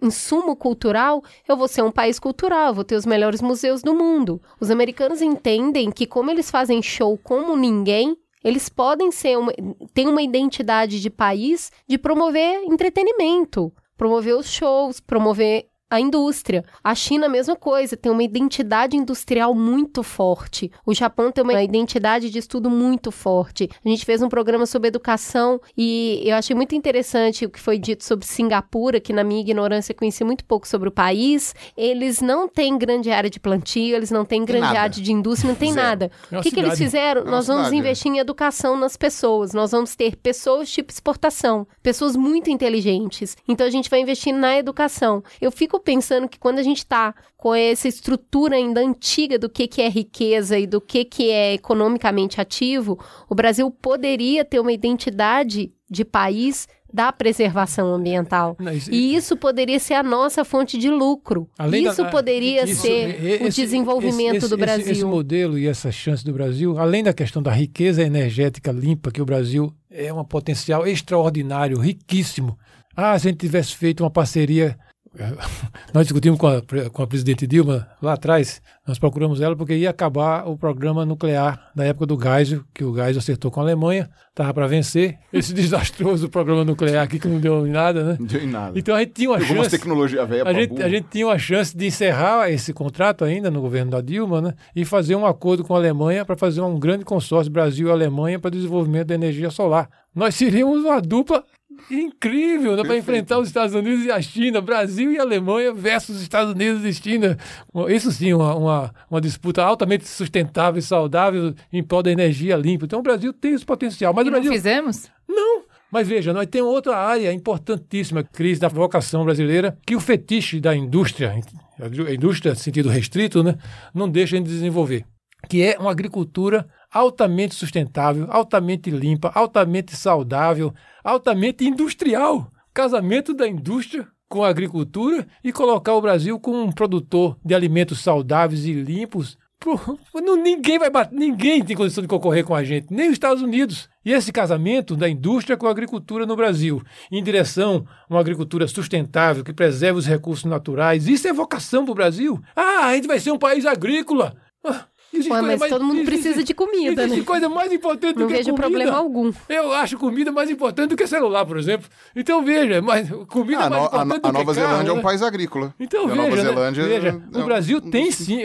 insumo cultural, eu vou ser um país cultural, vou ter os melhores museus do mundo. Os americanos entendem que como eles fazem show como ninguém, eles podem ser uma, ter uma identidade de país de promover entretenimento, promover os shows, promover a indústria. A China, a mesma coisa, tem uma identidade industrial muito forte. O Japão tem uma identidade de estudo muito forte. A gente fez um programa sobre educação e eu achei muito interessante o que foi dito sobre Singapura, que na minha ignorância conheci muito pouco sobre o país. Eles não têm grande área de plantio, eles não têm grande nada. área de indústria, não tem Zero. nada. É o que, que eles fizeram? É Nós vamos cidade, investir em educação nas pessoas. Nós vamos ter pessoas tipo exportação, pessoas muito inteligentes. Então a gente vai investir na educação. Eu fico pensando que quando a gente está com essa estrutura ainda antiga do que, que é riqueza e do que, que é economicamente ativo, o Brasil poderia ter uma identidade de país da preservação ambiental. Não, isso- E isso poderia ser a nossa fonte de lucro. Além da- isso poderia isso- ser e- o esse- desenvolvimento esse- do esse- Brasil. Esse, modelo e essa chance do Brasil, além da questão da riqueza energética limpa que o Brasil é um potencial extraordinário, riquíssimo. Ah, se a gente tivesse feito uma parceria nós discutimos com a, com a presidente Dilma lá atrás, nós procuramos ela porque ia acabar o programa nuclear da época do Geisel, que o Geisel acertou com a Alemanha, estava para vencer. Esse desastroso programa nuclear aqui que não deu em nada, né? Não deu em nada. Então a gente tinha uma Pegou chance. tecnologia velha A gente, a gente tinha uma chance de encerrar esse contrato ainda no governo da Dilma, né? E fazer um acordo com a Alemanha para fazer um grande consórcio Brasil e Alemanha para desenvolvimento da energia solar. Nós seríamos uma dupla incrível né, para enfrentar os Estados Unidos e a China, Brasil e Alemanha versus Estados Unidos e China. Isso sim, uma, uma, uma disputa altamente sustentável e saudável em prol da energia limpa. Então o Brasil tem esse potencial. Mas E o não Brasil fizemos? não. Mas veja, nós temos outra área importantíssima, crise da vocação brasileira, que o fetiche da indústria, a indústria sentido restrito, né, não deixa de desenvolver, que é uma agricultura altamente sustentável, altamente limpa, altamente saudável, altamente industrial. Casamento da indústria com a agricultura e colocar o Brasil como um produtor de alimentos saudáveis e limpos. Pô, não- ninguém vai bater, ninguém tem condição de concorrer com a gente, nem os Estados Unidos. E esse casamento da indústria com a agricultura no Brasil, em direção a uma agricultura sustentável, que preserve os recursos naturais, isso é vocação para o Brasil. Ah, a gente vai ser um país agrícola. Ah, mas mais- todo mundo existe- precisa de comida, existe né? coisa mais importante Não do que vejo comida. problema algum. Eu acho comida mais importante do que celular, por exemplo. Então veja, mas comida Ah, é a, mais no- a, importante no- do a que Nova carro, Zelândia é né? um país agrícola. Então, E a veja, Nova né? Zelândia veja é o Brasil tem sim,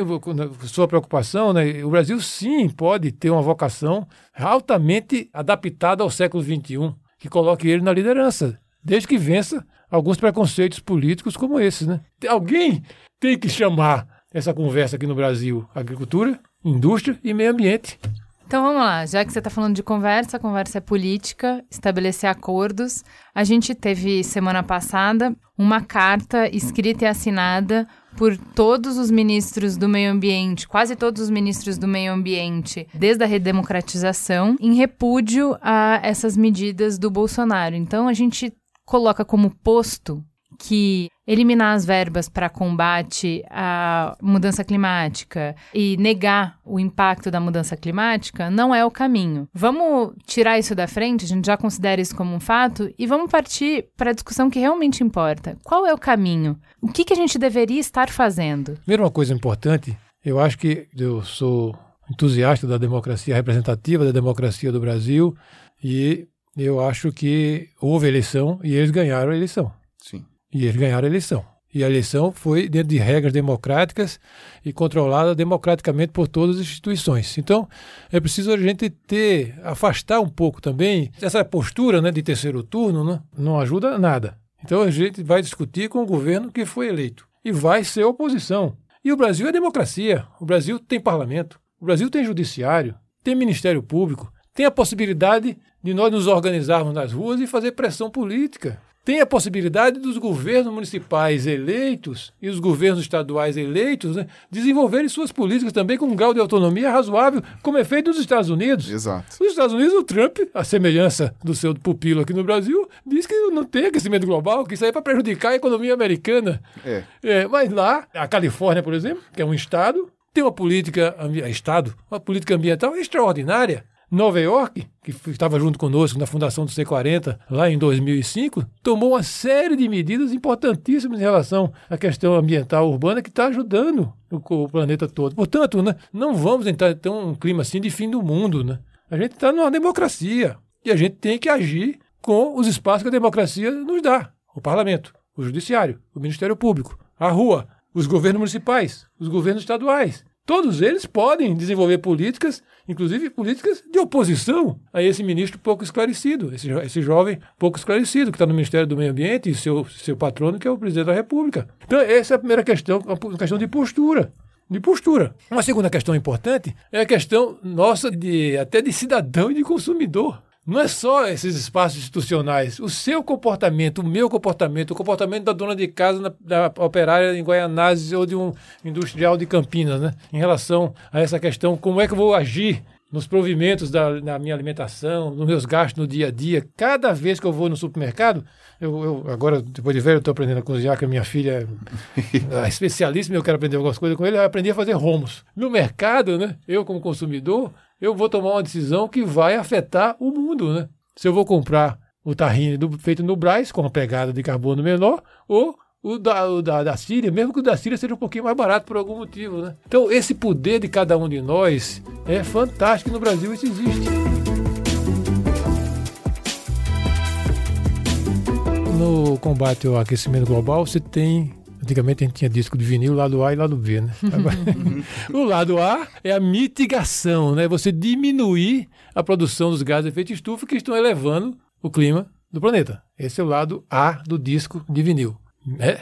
sua preocupação, né? O Brasil sim pode ter uma vocação altamente adaptada ao século XXI, que coloque ele na liderança, desde que vença alguns preconceitos políticos como esses, né? Alguém tem que chamar essa conversa aqui no Brasil, agricultura, indústria e meio ambiente. Então vamos lá, já que você está falando de conversa, conversa é política, estabelecer acordos. A gente teve semana passada uma carta escrita e assinada por todos os ministros do meio ambiente, quase todos os ministros do meio ambiente, desde a redemocratização, em repúdio a essas medidas do Bolsonaro. Então a gente coloca como posto que eliminar as verbas para combate à mudança climática e negar o impacto da mudança climática não é o caminho. Vamos tirar isso da frente, a gente já considera isso como um fato, e vamos partir para a discussão que realmente importa. Qual é o caminho? O que, que a gente deveria estar fazendo? Primeiro, uma coisa importante, eu acho que eu sou entusiasta da democracia representativa, da democracia do Brasil, e eu acho que houve eleição e eles ganharam a eleição. E eles ganharam a eleição. E a eleição foi dentro de regras democráticas e controlada democraticamente por todas as instituições. Então, é preciso a gente ter, afastar um pouco também essa postura né, de terceiro turno, né, não ajuda nada. Então, a gente vai discutir com o governo que foi eleito e vai ser oposição. E o Brasil é democracia. O Brasil tem parlamento. O Brasil tem judiciário, tem Ministério Público, tem a possibilidade de nós nos organizarmos nas ruas e fazer pressão política. Tem a possibilidade dos governos municipais eleitos e os governos estaduais eleitos né, desenvolverem suas políticas também com um grau de autonomia razoável, como é feito nos Estados Unidos. Exato. Nos Estados Unidos, o Trump, a semelhança do seu pupilo aqui no Brasil, diz que não tem aquecimento global, que isso aí é para prejudicar a economia americana. É. É, mas lá, a Califórnia, por exemplo, que é um estado, tem uma política, estado, uma política ambiental extraordinária. Nova York, que estava junto conosco na fundação do C40 lá em 2005, tomou uma série de medidas importantíssimas em relação à questão ambiental urbana que está ajudando o planeta todo. Portanto, né, não vamos entrar em um clima assim de fim do mundo. Né? A gente está numa democracia e a gente tem que agir com os espaços que a democracia nos dá. O parlamento, o judiciário, o Ministério Público, a rua, os governos municipais, os governos estaduais. Todos eles podem desenvolver políticas, inclusive políticas de oposição a esse ministro pouco esclarecido, esse, jo- esse jovem pouco esclarecido, que está no Ministério do Meio Ambiente e seu, seu patrono, que é o presidente da República. Então, essa é a primeira questão, uma questão de postura. De postura. Uma segunda questão importante é a questão nossa de até de cidadão e de consumidor. Não é só esses espaços institucionais. O seu comportamento, o meu comportamento, o comportamento da dona de casa, na- da operária em Guaianazes ou de um industrial de Campinas, né? Em relação a essa questão, como é que eu vou agir nos provimentos da na minha alimentação, nos meus gastos no dia a dia. Cada vez que eu vou no supermercado, eu, eu agora, depois de velho, estou aprendendo a cozinhar, que a minha filha é especialista, eu quero aprender algumas coisas com ele, eu aprendi a fazer romos. No mercado, né, eu como consumidor, eu vou tomar uma decisão que vai afetar o mundo, né? Se eu vou comprar o tahine do, feito no Brás, com uma pegada de carbono menor, ou o da, o da, da Síria, mesmo que o da Síria seja um pouquinho mais barato por algum motivo, né? Então, esse poder de cada um de nós é fantástico no Brasil, isso existe. No combate ao aquecimento global, você tem Antigamente a gente tinha disco de vinil, lado A e lado B, né? Agora, o lado A é a mitigação, né? Você diminuir a produção dos gases de efeito estufa que estão elevando o clima do planeta. Esse é o lado A do disco de vinil. Né?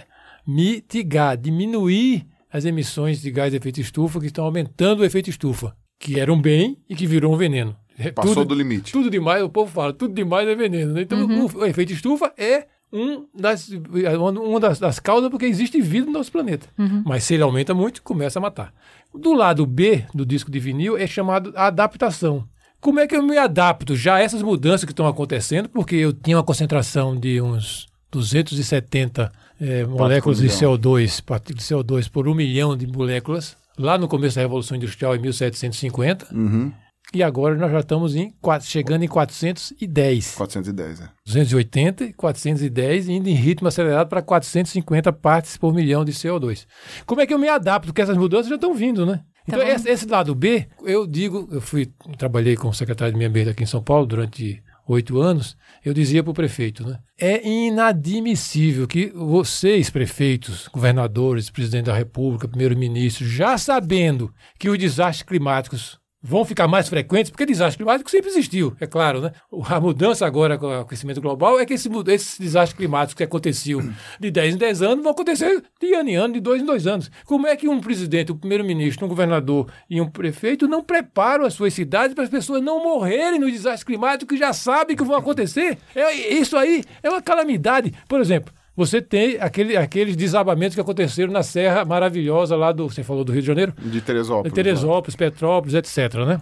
Mitigar, diminuir as emissões de gás de efeito estufa que estão aumentando o efeito estufa, que era um bem e que virou um veneno. Passou tudo, do limite. Tudo demais, o povo fala, tudo demais é veneno. Né? Então, Uhum. o, o efeito estufa é um das, uma das, das causas porque existe vida no nosso planeta. Uhum. Mas se ele aumenta muito, começa a matar. Do lado B do disco de vinil é chamado adaptação. Como é que eu me adapto já a essas mudanças que estão acontecendo? Porque eu tinha uma concentração de uns 270 eh, moléculas de milhão. CO2, partículas de CO2 por um milhão de moléculas, lá no começo da Revolução Industrial, em 1750. Uhum. E agora nós já estamos em, quatro- chegando em 410. 410, é. 280, 410, indo em ritmo acelerado para 450 partes por milhão de CO2. Como é que eu me adapto? Porque essas mudanças já estão vindo, né? Então, bom. esse, esse lado B, eu digo, eu fui, trabalhei como secretário de meio ambiente aqui em São Paulo durante oito anos, eu dizia para o prefeito, né? É inadmissível que vocês, prefeitos, governadores, presidente da República, primeiro-ministro, já sabendo que os desastres climáticos vão ficar mais frequentes, porque desastre climático sempre existiu, é claro, né? A mudança agora com o aquecimento global é que esse, esses desastres climáticos que aconteciam de 10 em 10 anos vão acontecer de ano em ano, de dois em dois anos. Como é que um presidente, um primeiro-ministro, um governador e um prefeito não preparam as suas cidades para as pessoas não morrerem no desastre climático que já sabem que vão acontecer? É, isso aí é uma calamidade. Por exemplo, você tem aquele, aqueles desabamentos que aconteceram na Serra Maravilhosa lá do. Você falou do Rio de Janeiro? De Teresópolis. Em Teresópolis, Petrópolis, etc. Né?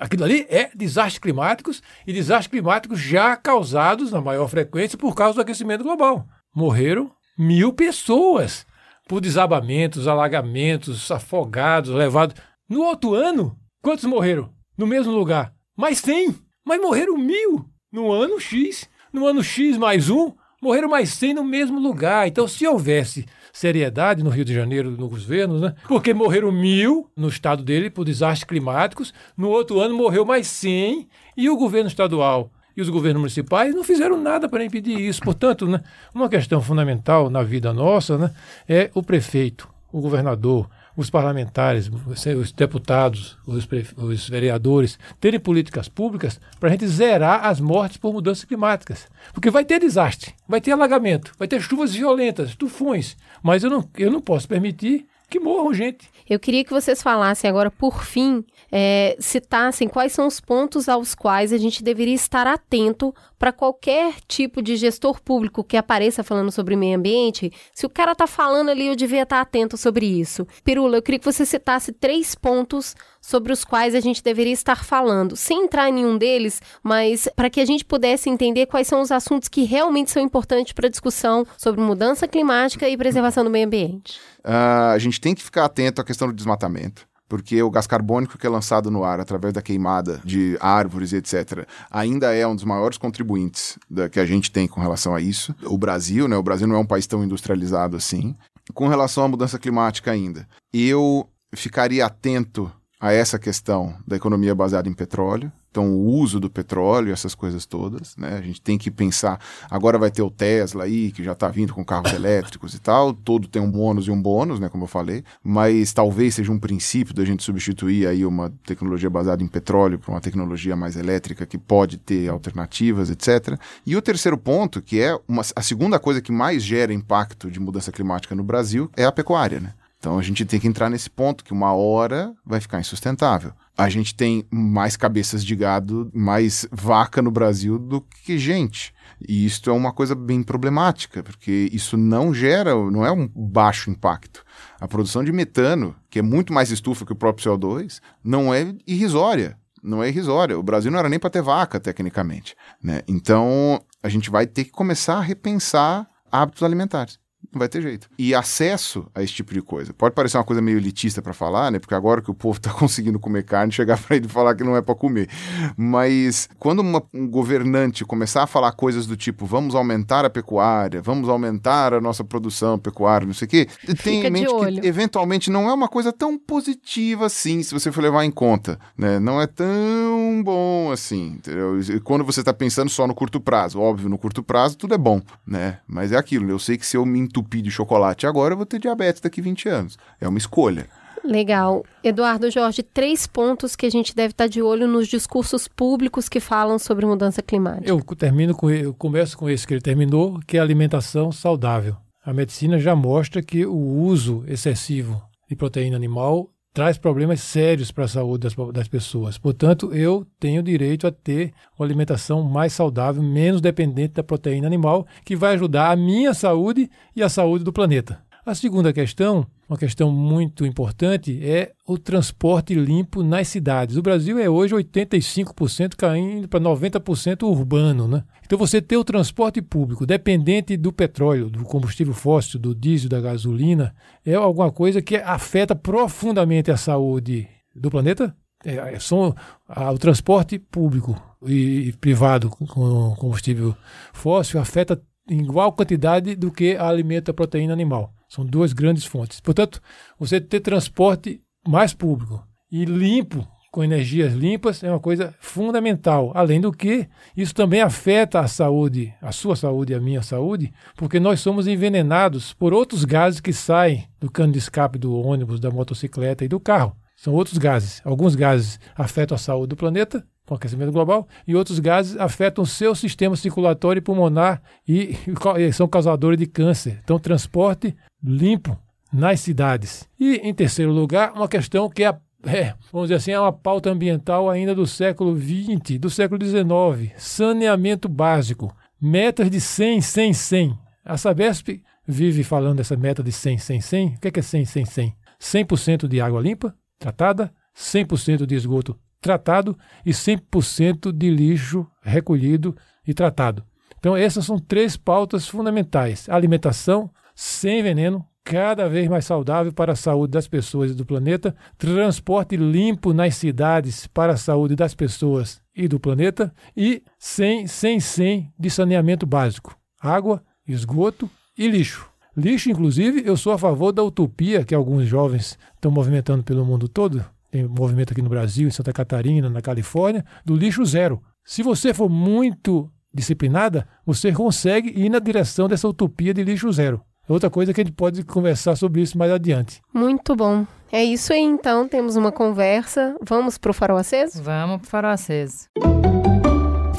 Aquilo ali é desastres climáticos e desastres climáticos já causados na maior frequência por causa do aquecimento global. Morreram mil pessoas por desabamentos, alagamentos, afogados, levados. No outro ano, quantos morreram? No mesmo lugar? Mais 100. Mas morreram mil no ano X. No ano X mais um, morreram mais 100 no mesmo lugar. Então, se houvesse seriedade no Rio de Janeiro, nos governos, né? Porque morreram mil no estado dele por desastres climáticos, no outro ano morreu mais 100 e o governo estadual e os governos municipais não fizeram nada para impedir isso. Portanto, né, uma questão fundamental na vida nossa né, é o prefeito, o governador, os parlamentares, os os deputados, os, os vereadores terem políticas públicas para a gente zerar as mortes por mudanças climáticas. Porque vai ter desastre, vai ter alagamento, vai ter chuvas violentas, tufões, mas eu não, eu não posso permitir que morram gente. Eu queria que vocês falassem agora, por fim, é, citassem quais são os pontos aos quais a gente deveria estar atento para qualquer tipo de gestor público que apareça falando sobre meio ambiente. Se o cara tá falando ali, eu devia estar atento sobre isso. Pirula, eu queria que você citasse três pontos sobre os quais a gente deveria estar falando, sem entrar em nenhum deles, mas para que a gente pudesse entender quais são os assuntos que realmente são importantes para a discussão sobre mudança climática e preservação do meio ambiente. Ah, a gente tem que ficar atento à questão do desmatamento. Porque o gás carbônico que é lançado no ar através da queimada de árvores etc., ainda é um dos maiores contribuintes da, que a gente tem com relação a isso. O Brasil, né? O Brasil não é um país tão industrializado assim. Com relação à mudança climática ainda, eu ficaria atento a essa questão da economia baseada em petróleo. Então, o uso do petróleo, essas coisas todas, né? A gente tem que pensar. Agora vai ter o Tesla aí, que já está vindo com carros elétricos e tal. Todo tem um bônus e um bônus, né? Como eu falei. Mas talvez seja um princípio da gente substituir aí uma tecnologia baseada em petróleo por uma tecnologia mais elétrica que pode ter alternativas, etc. E o terceiro ponto, que é uma, a segunda coisa que mais gera impacto de mudança climática no Brasil, é a pecuária, né? Então a gente tem que entrar nesse ponto que uma hora vai ficar insustentável. A gente tem mais cabeças de gado, mais vaca no Brasil do que gente. E isso é uma coisa bem problemática, porque isso não gera, não é um baixo impacto. A produção de metano, que é muito mais estufa que o próprio CO2, não é irrisória. Não é irrisória. O Brasil não era nem para ter vaca, tecnicamente. Né? Então, a gente vai ter que começar a repensar hábitos alimentares. Não vai ter jeito. E acesso a esse tipo de coisa. Pode parecer uma coisa meio elitista para falar, né? Porque agora que o povo tá conseguindo comer carne, chegar para ele e falar que não é para comer. Mas quando uma, um governante começar a falar coisas do tipo vamos aumentar a pecuária, vamos aumentar a nossa produção pecuária, não sei o quê, tem em mente que eventualmente não é uma coisa tão positiva assim, se você for levar em conta, né? Não é tão bom assim, entendeu? E quando você está pensando só no curto prazo, óbvio, no curto prazo tudo é bom, né? Mas é aquilo, eu sei que se eu me entupir de chocolate agora, eu vou ter diabetes daqui 20 anos. É uma escolha. Legal. Eduardo Jorge, três pontos que a gente deve estar de olho nos discursos públicos que falam sobre mudança climática. Eu termino com eu começo com esse que ele terminou, que é a alimentação saudável. A medicina já mostra que o uso excessivo de proteína animal traz problemas sérios para a saúde das, das, pessoas. Portanto, eu tenho direito a ter uma alimentação mais saudável, menos dependente da proteína animal, que vai ajudar a minha saúde e a saúde do planeta. A segunda questão, uma questão muito importante, é o transporte limpo nas cidades. O Brasil é hoje 85% caindo para 90% urbano. Né? Então, você ter o transporte público dependente do petróleo, do combustível fóssil, do diesel, da gasolina, é alguma coisa que afeta profundamente a saúde do planeta. É, é são, a, o transporte público e, e privado com combustível fóssil afeta em igual quantidade do que alimenta a proteína animal. São duas grandes fontes. Portanto, você ter transporte mais público e limpo, com energias limpas, é uma coisa fundamental. Além do que, isso também afeta a saúde, a sua saúde e a minha saúde, porque nós somos envenenados por outros gases que saem do cano de escape do ônibus, da motocicleta e do carro. São outros gases. Alguns gases afetam a saúde do planeta, com aquecimento global, e outros gases afetam seu sistema circulatório e pulmonar e, e são causadores de câncer. Então, transporte limpo nas cidades. E, em terceiro lugar, uma questão que é, é, vamos dizer assim, é uma pauta ambiental ainda do século XX, do século XIX. Saneamento básico. Metas de 100, 100, 100. A Sabesp vive falando dessa meta de 100, 100, 100. O que é 100, 100, 100? 100% de água limpa, tratada, 100% de esgoto tratado e 100% de lixo recolhido e tratado. Então, essas são três pautas fundamentais: alimentação sem veneno, cada vez mais saudável para a saúde das pessoas e do planeta, transporte limpo nas cidades para a saúde das pessoas e do planeta. E sem, sem, sem de saneamento básico: água, esgoto e lixo. Lixo, inclusive, eu sou a favor da utopia que alguns jovens estão movimentando pelo mundo todo, tem movimento aqui no Brasil, em Santa Catarina, na Califórnia, do lixo zero. Se você for muito disciplinada, você consegue ir na direção dessa utopia de lixo zero. Outra coisa que a gente pode conversar sobre isso mais adiante. Muito bom. É isso aí então, temos uma conversa. Vamos para o farol aceso? Vamos para o farol aceso.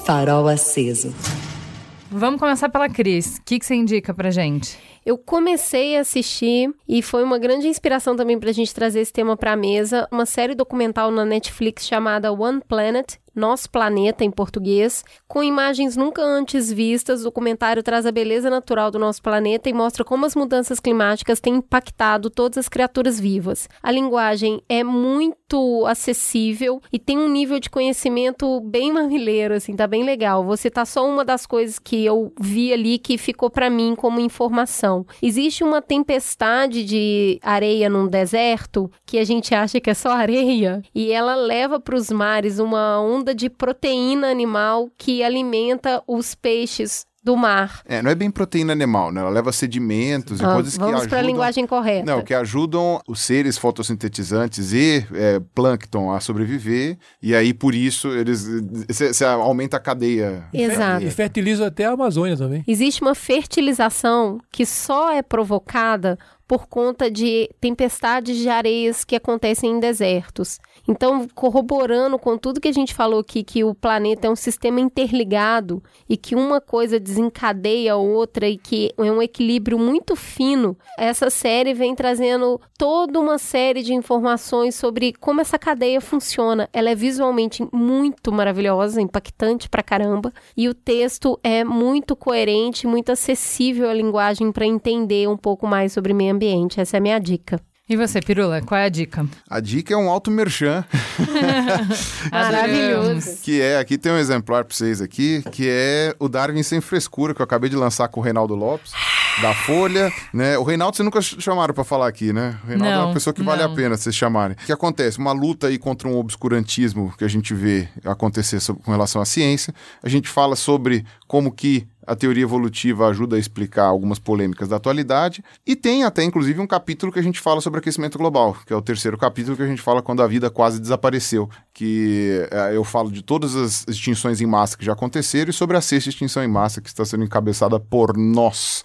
Farol aceso. Vamos começar pela Cris. O que, que você indica pra gente? Eu comecei a assistir e foi uma grande inspiração também para a gente trazer esse tema para a mesa, uma série documental na Netflix chamada One Planet, nosso Planeta em português, com imagens nunca antes vistas. O documentário traz a beleza natural do nosso planeta e mostra como as mudanças climáticas têm impactado todas as criaturas vivas. A linguagem é muito acessível e tem um nível de conhecimento bem mamileiro, assim, tá bem legal. Você tá só uma das coisas que eu vi ali que ficou para mim como informação. Existe uma tempestade de areia num deserto que a gente acha que é só areia e ela leva para os mares uma onda de proteína animal que alimenta os peixes do mar. É, não é bem proteína animal, né? Ela leva sedimentos ah, e coisas que ajudam... Vamos para a linguagem correta. Não, que ajudam os seres fotossintetizantes e é, plâncton a sobreviver, e aí por isso eles... Você aumenta a cadeia. Exato. E fertiliza até a Amazônia também. Existe uma fertilização que só é provocada por conta de tempestades de areias que acontecem em desertos. Então, corroborando com tudo que a gente falou aqui, que o planeta é um sistema interligado e que uma coisa desencadeia a outra e que é um equilíbrio muito fino, essa série vem trazendo toda uma série de informações sobre como essa cadeia funciona. Ela é visualmente muito maravilhosa, impactante pra caramba, e o texto é muito coerente, muito acessível à linguagem para entender um pouco mais sobre meio ambiente. Essa é a minha dica. E você, Pirula, qual é a dica? A dica é um alto merchan, Maravilhoso. que é, aqui tem um exemplar para vocês aqui, que é o Darwin Sem Frescura, que eu acabei de lançar com o Reinaldo Lopes, da Folha, né? O Reinaldo vocês nunca ch- chamaram para falar aqui, né? O Reinaldo é Não, uma pessoa que vale não. a pena vocês chamarem. O que acontece? Uma luta aí contra um obscurantismo que a gente vê acontecer sob- com relação à ciência. A gente fala sobre como que a teoria evolutiva ajuda a explicar algumas polêmicas da atualidade. E tem até, inclusive, um capítulo que a gente fala sobre aquecimento global, que é o terceiro capítulo que a gente fala quando a vida quase desapareceu. Que eh, eu falo de todas as extinções em massa que já aconteceram e sobre a sexta extinção em massa que está sendo encabeçada por nós.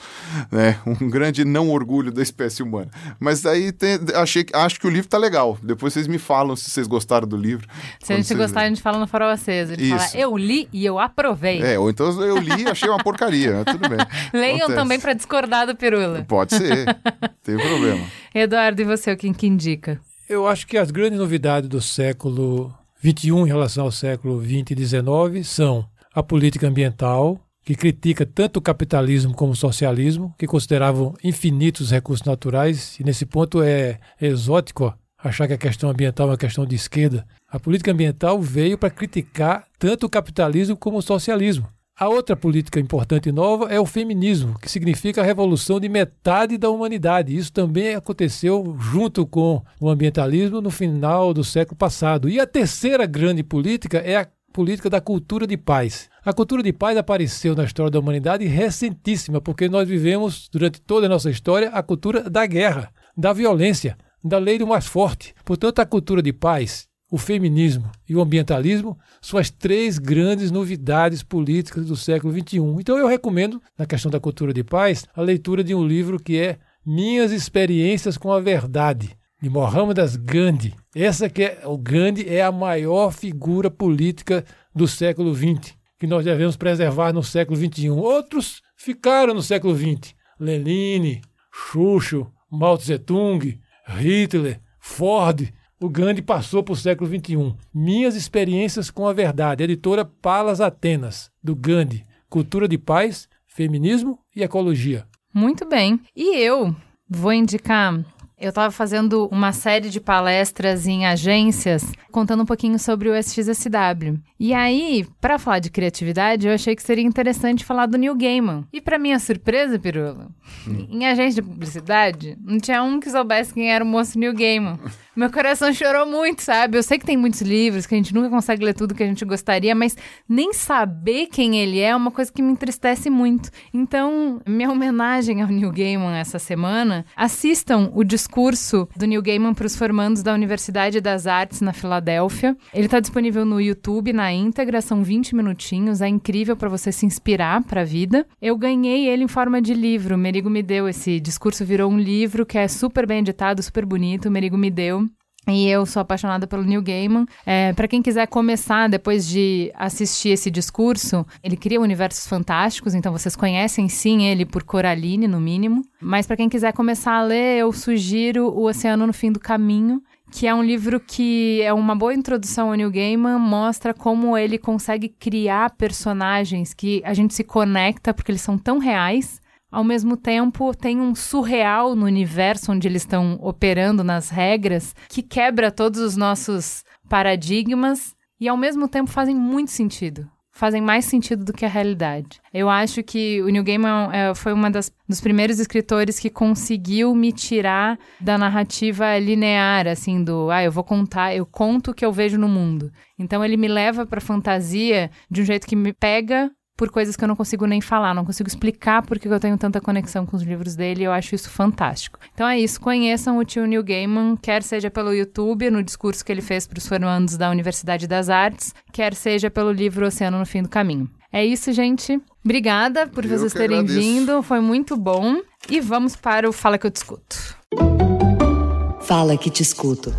Né? Um grande não orgulho da espécie humana. Mas daí tem- achei, acho que o livro tá legal. Depois vocês me falam se vocês gostaram do livro. Se a gente gostar, a gente fala no Farol Aceso. Gente Isso. fala, eu li e eu aprovei. É, ou então eu li e achei uma porcaria, mas tudo bem. Leiam Acontece. também para discordar do Pirula. Pode ser, tem problema. Eduardo, e você, o que, que indica? Eu acho que as grandes novidades do século XXI em relação ao século XX e XIX são a política ambiental, que critica tanto o capitalismo como o socialismo, que consideravam infinitos recursos naturais, e nesse ponto é exótico ó, achar que a questão ambiental é uma questão de esquerda. A política ambiental veio para criticar tanto o capitalismo como o socialismo. A outra política importante e nova é o feminismo, que significa a revolução de metade da humanidade. Isso também aconteceu junto com o ambientalismo no final do século passado. E a terceira grande política é a política da cultura de paz. A cultura de paz apareceu na história da humanidade recentíssima, porque nós vivemos durante toda a nossa história a cultura da guerra, da violência, da lei do mais forte. Portanto, a cultura de paz o feminismo e o ambientalismo são as três grandes novidades políticas do século XXI. Então eu recomendo, na questão da cultura de paz, a leitura de um livro que é Minhas Experiências com a Verdade, de Mohammed Gandhi. Essa que é, o Gandhi é a maior figura política do século XX, que nós devemos preservar no século XXI. Outros ficaram no século XX. Lenin, Xuxo, Mao Tse Tung, Hitler, Ford, o Gandhi passou para o século XXI. Minhas experiências com a verdade. Editora Palas Atenas, do Gandhi. Cultura de paz, feminismo e ecologia. Muito bem. E eu vou indicar. Eu estava fazendo uma série de palestras em agências, contando um pouquinho sobre o SXSW. E aí, para falar de criatividade, eu achei que seria interessante falar do Neil Gaiman. E para minha surpresa, Pirula, em agência de publicidade, não tinha um que soubesse quem era o moço Neil Gaiman. Meu coração chorou muito, sabe? Eu sei que tem muitos livros, que a gente nunca consegue ler tudo que a gente gostaria, mas nem saber quem ele é é uma coisa que me entristece muito. Então, minha homenagem ao Neil Gaiman essa semana, assistam o discurso do Neil Gaiman para os formandos da Universidade das Artes na Filadélfia. Ele está disponível no YouTube, na íntegra, são 20 minutinhos, é incrível para você se inspirar para a vida. Eu ganhei ele em forma de livro, o Merigo me deu esse discurso, virou um livro que é super bem editado, super bonito, o Merigo me deu. E eu sou apaixonada pelo Neil Gaiman. É, para quem quiser começar depois de assistir esse discurso, ele cria universos fantásticos, então vocês conhecem sim ele por Coraline, no mínimo. Mas para quem quiser começar a ler, eu sugiro O Oceano no Fim do Caminho, que é um livro que é uma boa introdução ao Neil Gaiman, mostra como ele consegue criar personagens que a gente se conecta porque eles são tão reais ao mesmo tempo tem um surreal no universo onde eles estão operando nas regras que quebra todos os nossos paradigmas e ao mesmo tempo fazem muito sentido. Fazem mais sentido do que a realidade. Eu acho que o Neil Gaiman é, foi uma das dos primeiros escritores que conseguiu me tirar da narrativa linear, assim, do ah, eu vou contar, eu conto o que eu vejo no mundo. Então ele me leva para fantasia de um jeito que me pega por coisas que eu não consigo nem falar, não consigo explicar porque eu tenho tanta conexão com os livros dele e eu acho isso fantástico. Então é isso, conheçam o tio Neil Gaiman, quer seja pelo YouTube, no discurso que ele fez para os formandos da Universidade das Artes, quer seja pelo livro Oceano no Fim do Caminho. É isso, gente. Obrigada por Eu vocês terem agradeço. vindo, foi muito bom. E vamos para o Fala que eu discuto. Fala que te escuto.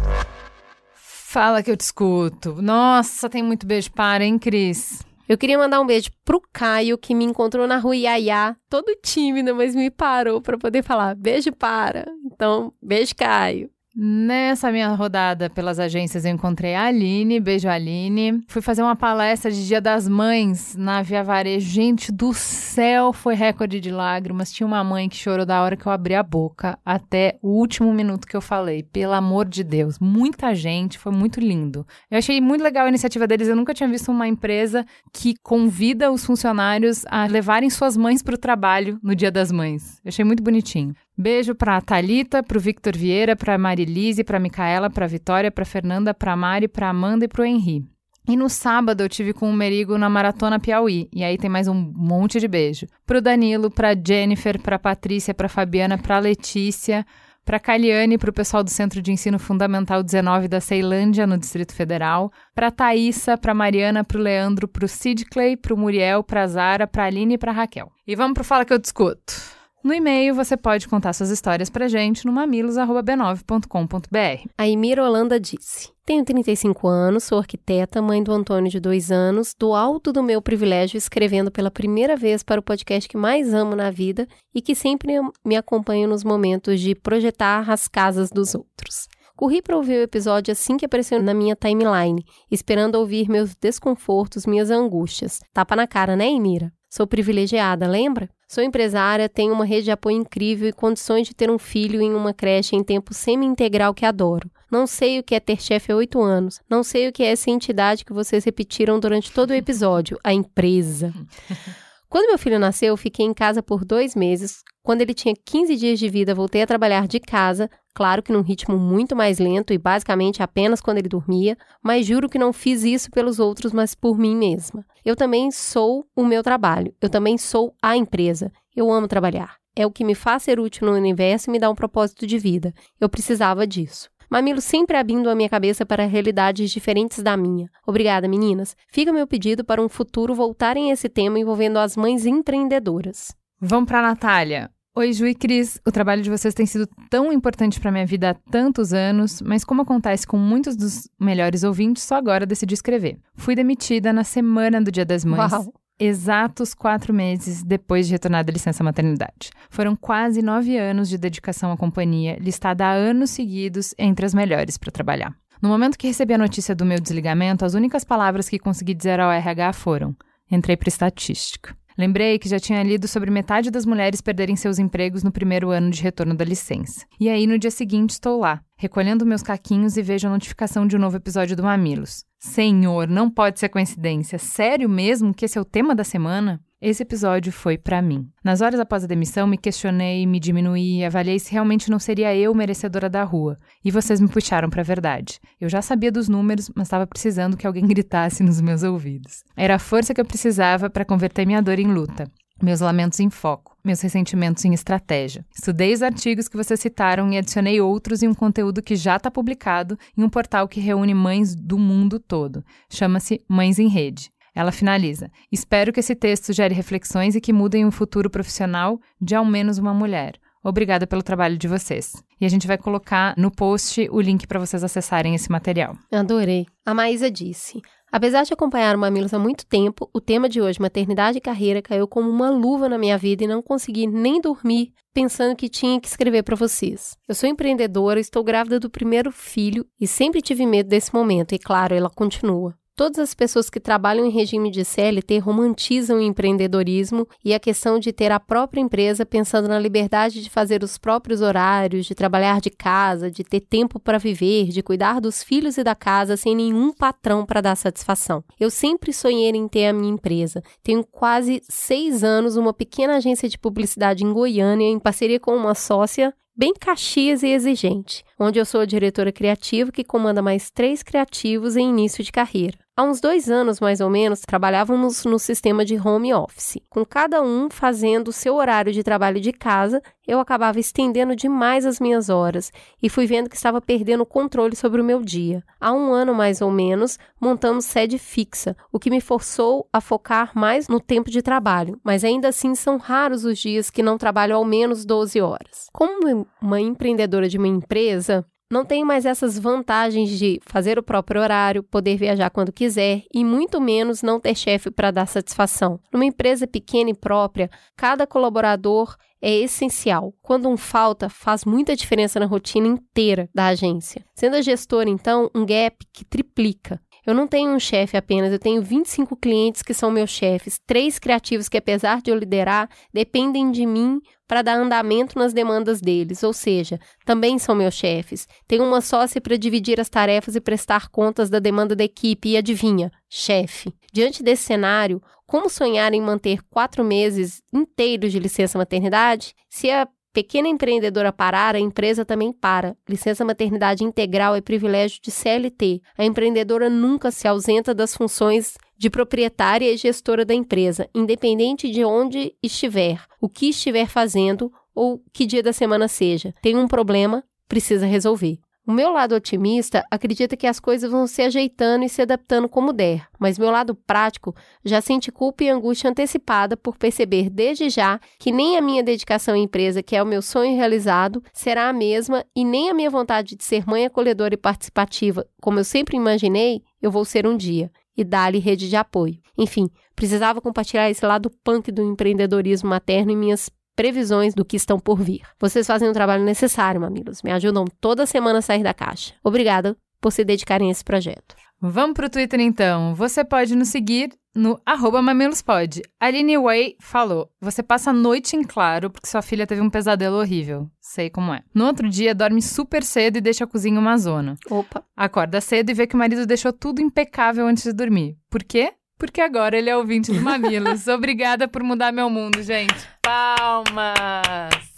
Fala que eu te escuto. Nossa, tem muito beijo para, hein, Cris? Eu queria mandar um beijo pro Caio, que me encontrou na rua Iaiá, todo tímido, mas me parou para poder falar beijo para. Então, beijo, Caio. Nessa minha rodada pelas agências, eu encontrei a Aline. Beijo, Aline. Fui fazer uma palestra de Dia das Mães na Via Varejo. Gente do céu, foi recorde de lágrimas. Tinha uma mãe que chorou da hora que eu abri a boca até o último minuto que eu falei. Pelo amor de Deus. Muita gente, foi muito lindo. Eu achei muito legal a iniciativa deles. Eu nunca tinha visto uma empresa que convida os funcionários a levarem suas mães para o trabalho no Dia das Mães. Eu achei muito bonitinho. Beijo pra Thalita, pro Victor Vieira, pra Marilise, pra Micaela, pra Vitória, pra Fernanda, pra Mari, pra Amanda e pro Henri. E no sábado eu tive com o Merigo na Maratona Piauí. E aí tem mais um monte de beijo. Pro Danilo, pra Jennifer, pra Patrícia, pra Fabiana, pra Letícia, pra Caliane, pro pessoal do Centro de Ensino Fundamental 19 da Ceilândia, no Distrito Federal, pra Thaísa, pra Mariana, pro Leandro, pro Sidclay, pro Muriel, pra Zara, pra Aline e pra Raquel. E vamos pro Fala que eu discuto. No e-mail, você pode contar suas histórias pra gente no mamilos.b9.com.br. A Emira Holanda disse: Tenho 35 anos, sou arquiteta, mãe do Antônio de dois anos, do alto do meu privilégio escrevendo pela primeira vez para o podcast que mais amo na vida e que sempre me acompanha nos momentos de projetar as casas dos outros. Corri para ouvir o episódio assim que apareceu na minha timeline, esperando ouvir meus desconfortos, minhas angústias. Tapa na cara, né, Emira? Sou privilegiada, lembra? Sou empresária, tenho uma rede de apoio incrível e condições de ter um filho em uma creche em tempo semi-integral que adoro. Não sei o que é ter chefe há oito anos. Não sei o que é essa entidade que vocês repetiram durante todo o episódio, a empresa. Quando meu filho nasceu, eu fiquei em casa por dois meses. Quando ele tinha 15 dias de vida, voltei a trabalhar de casa, claro que num ritmo muito mais lento e basicamente apenas quando ele dormia, mas juro que não fiz isso pelos outros, mas por mim mesma. Eu também sou o meu trabalho, eu também sou a empresa. Eu amo trabalhar. É o que me faz ser útil no universo e me dá um propósito de vida. Eu precisava disso. Mamilo sempre abrindo a minha cabeça para realidades diferentes da minha. Obrigada, meninas. Fica meu pedido para um futuro voltarem a esse tema envolvendo as mães empreendedoras. Vamos pra Natália. Oi, Ju e Cris. O trabalho de vocês tem sido tão importante para minha vida há tantos anos, mas como acontece com muitos dos melhores ouvintes, só agora decidi escrever. Fui demitida na semana do Dia das Mães. Uau. Exatos quatro meses depois de retornar da licença maternidade. Foram quase nove anos de dedicação à companhia, listada há anos seguidos entre as melhores para trabalhar. No momento que recebi a notícia do meu desligamento, as únicas palavras que consegui dizer ao RH foram: entrei para estatística. Lembrei que já tinha lido sobre metade das mulheres perderem seus empregos no primeiro ano de retorno da licença. E aí, no dia seguinte, estou lá, recolhendo meus caquinhos e vejo a notificação de um novo episódio do Mamilos. Senhor, não pode ser coincidência. Sério mesmo que esse é o tema da semana? Esse episódio foi pra mim. Nas horas após a demissão, me questionei, me diminuí avaliei se realmente não seria eu merecedora da rua. E vocês me puxaram pra verdade. Eu já sabia dos números, mas estava precisando que alguém gritasse nos meus ouvidos. Era a força que eu precisava para converter minha dor em luta. Meus lamentos em foco, meus ressentimentos em estratégia. Estudei os artigos que vocês citaram e adicionei outros em um conteúdo que já está publicado em um portal que reúne mães do mundo todo. Chama-se Mães em Rede. Ela finaliza: Espero que esse texto gere reflexões e que mudem o futuro profissional de ao menos uma mulher. Obrigada pelo trabalho de vocês. E a gente vai colocar no post o link para vocês acessarem esse material. Adorei. A Maísa disse: Apesar de acompanhar o Mamilos há muito tempo, o tema de hoje, maternidade e carreira, caiu como uma luva na minha vida e não consegui nem dormir pensando que tinha que escrever para vocês. Eu sou empreendedora, estou grávida do primeiro filho e sempre tive medo desse momento, e claro, ela continua. Todas as pessoas que trabalham em regime de CLT romantizam o empreendedorismo e a questão de ter a própria empresa pensando na liberdade de fazer os próprios horários, de trabalhar de casa, de ter tempo para viver, de cuidar dos filhos e da casa sem nenhum patrão para dar satisfação. Eu sempre sonhei em ter a minha empresa. Tenho quase seis anos uma pequena agência de publicidade em Goiânia em parceria com uma sócia bem caxias e exigente, onde eu sou a diretora criativa que comanda mais três criativos em início de carreira. Há uns dois anos, mais ou menos, trabalhávamos no sistema de home office. Com cada um fazendo o seu horário de trabalho de casa, eu acabava estendendo demais as minhas horas e fui vendo que estava perdendo o controle sobre o meu dia. Há um ano, mais ou menos, montamos sede fixa, o que me forçou a focar mais no tempo de trabalho, mas ainda assim são raros os dias que não trabalho ao menos 12 horas. Como uma empreendedora de uma empresa, não tenho mais essas vantagens de fazer o próprio horário, poder viajar quando quiser e muito menos não ter chefe para dar satisfação. Numa empresa pequena e própria, cada colaborador é essencial. Quando um falta, faz muita diferença na rotina inteira da agência. Sendo a gestora, então, um gap que triplica. Eu não tenho um chefe apenas, eu tenho 25 clientes que são meus chefes, três criativos que, apesar de eu liderar, dependem de mim para dar andamento nas demandas deles, ou seja, também são meus chefes. Tenho uma sócia para dividir as tarefas e prestar contas da demanda da equipe, e adivinha? Chefe. Diante desse cenário, como sonhar em manter quatro meses inteiros de licença maternidade? Se a Pequena empreendedora parar, a empresa também para. Licença maternidade integral é privilégio de CLT. A empreendedora nunca se ausenta das funções de proprietária e gestora da empresa, independente de onde estiver, o que estiver fazendo ou que dia da semana seja. Tem um problema, precisa resolver. O meu lado otimista acredita que as coisas vão se ajeitando e se adaptando como der, mas meu lado prático já sente culpa e angústia antecipada por perceber desde já que nem a minha dedicação à empresa, que é o meu sonho realizado, será a mesma e nem a minha vontade de ser mãe acolhedora e participativa, como eu sempre imaginei, eu vou ser um dia. E dar-lhe rede de apoio. Enfim, precisava compartilhar esse lado punk do empreendedorismo materno em minhas previsões do que estão por vir. Vocês fazem um trabalho necessário, mamilos. Me ajudam toda semana a sair da caixa. Obrigada por se dedicarem a esse projeto. Vamos pro Twitter então. Você pode nos seguir no arroba mamilospod. Aline Way falou: Você passa a noite em claro porque sua filha teve um pesadelo horrível. Sei como é. No outro dia, dorme super cedo e deixa a cozinha uma zona. Opa. Acorda cedo e vê que o marido deixou tudo impecável antes de dormir. Por quê? Porque agora ele é ouvinte do Mamilos. Obrigada por mudar meu mundo, gente. Palmas!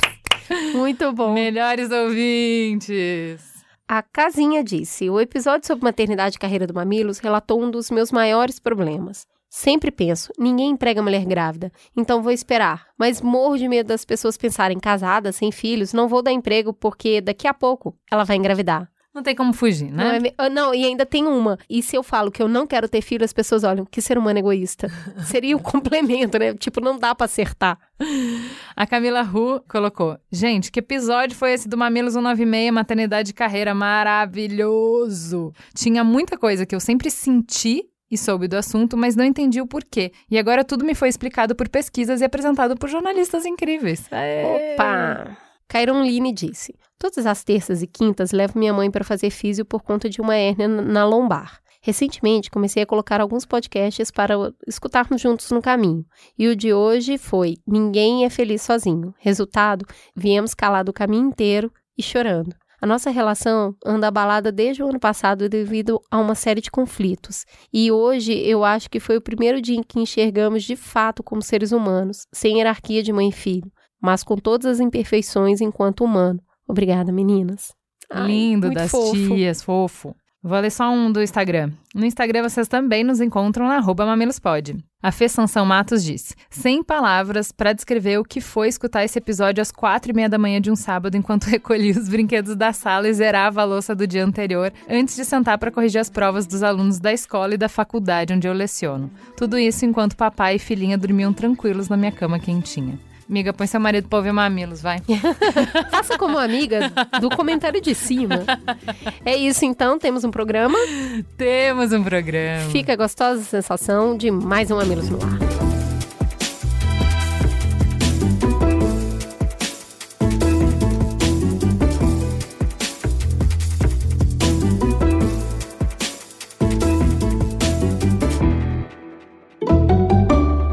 Muito bom. Melhores ouvintes. A Casinha disse: O episódio sobre maternidade e carreira do Mamilos relatou um dos meus maiores problemas. Sempre penso, ninguém emprega mulher grávida, então vou esperar. Mas morro de medo das pessoas pensarem casada, sem filhos, não vou dar emprego porque daqui a pouco ela vai engravidar. Não tem como fugir, né? Não, é Ah, não, e ainda tem uma. E se eu falo que eu não quero ter filho, as pessoas olham, que ser humano egoísta. Seria o complemento, né? Tipo, não dá pra acertar. A Camila Ru colocou: Gente, que episódio foi esse do Mamilos 196, Maternidade e Carreira? Maravilhoso! Tinha muita coisa que eu sempre senti e soube do assunto, mas não entendi o porquê. E agora tudo me foi explicado por pesquisas e apresentado por jornalistas incríveis. Aê! Opa! Cairon Line disse: Todas as terças e quintas levo minha mãe para fazer físio por conta de uma hérnia na lombar. Recentemente comecei a colocar alguns podcasts para escutarmos juntos no caminho. E o de hoje foi Ninguém é feliz sozinho. Resultado, viemos calado o caminho inteiro e chorando. A nossa relação anda abalada desde o ano passado devido a uma série de conflitos. E hoje eu acho que foi o primeiro dia em que enxergamos de fato como seres humanos, sem hierarquia de mãe e filho, mas com todas as imperfeições enquanto humano. Obrigada, meninas. Ai, Lindo das fofo. tias, fofo. Vou ler só um do Instagram. No Instagram vocês também nos encontram na arroba mamilospod. A Fê Sansão Matos disse: Sem palavras para descrever o que foi escutar esse episódio às quatro e meia da manhã de um sábado enquanto recolhia os brinquedos da sala e zerava a louça do dia anterior antes de sentar para corrigir as provas dos alunos da escola e da faculdade onde eu leciono. Tudo isso enquanto papai e filhinha dormiam tranquilos na minha cama quentinha. Amiga, põe seu marido pra ouvir mamilos, vai. Faça como amiga do comentário de cima. É isso então, temos um programa. Temos um programa. Fica a gostosa sensação de mais um Amilos no ar.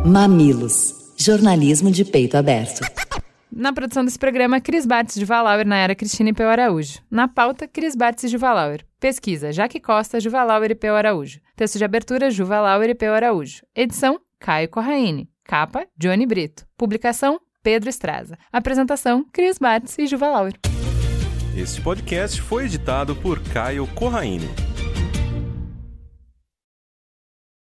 Mamilos. Jornalismo de peito aberto. Na produção desse programa, Cris Bartz de Valauer, na era Cristina e Peu Araújo. Na pauta, Cris Bartz de Valauer. Pesquisa, Jaque Costa, Ju Valauer e Peu Araújo. Texto de abertura, Ju Valauer e Peu Araújo. Edição, Caio Corraine. Capa, Johnny Brito. Publicação, Pedro Estraza. Apresentação, Cris Bartz e Ju Valauer. Este podcast foi editado por Caio Corraine.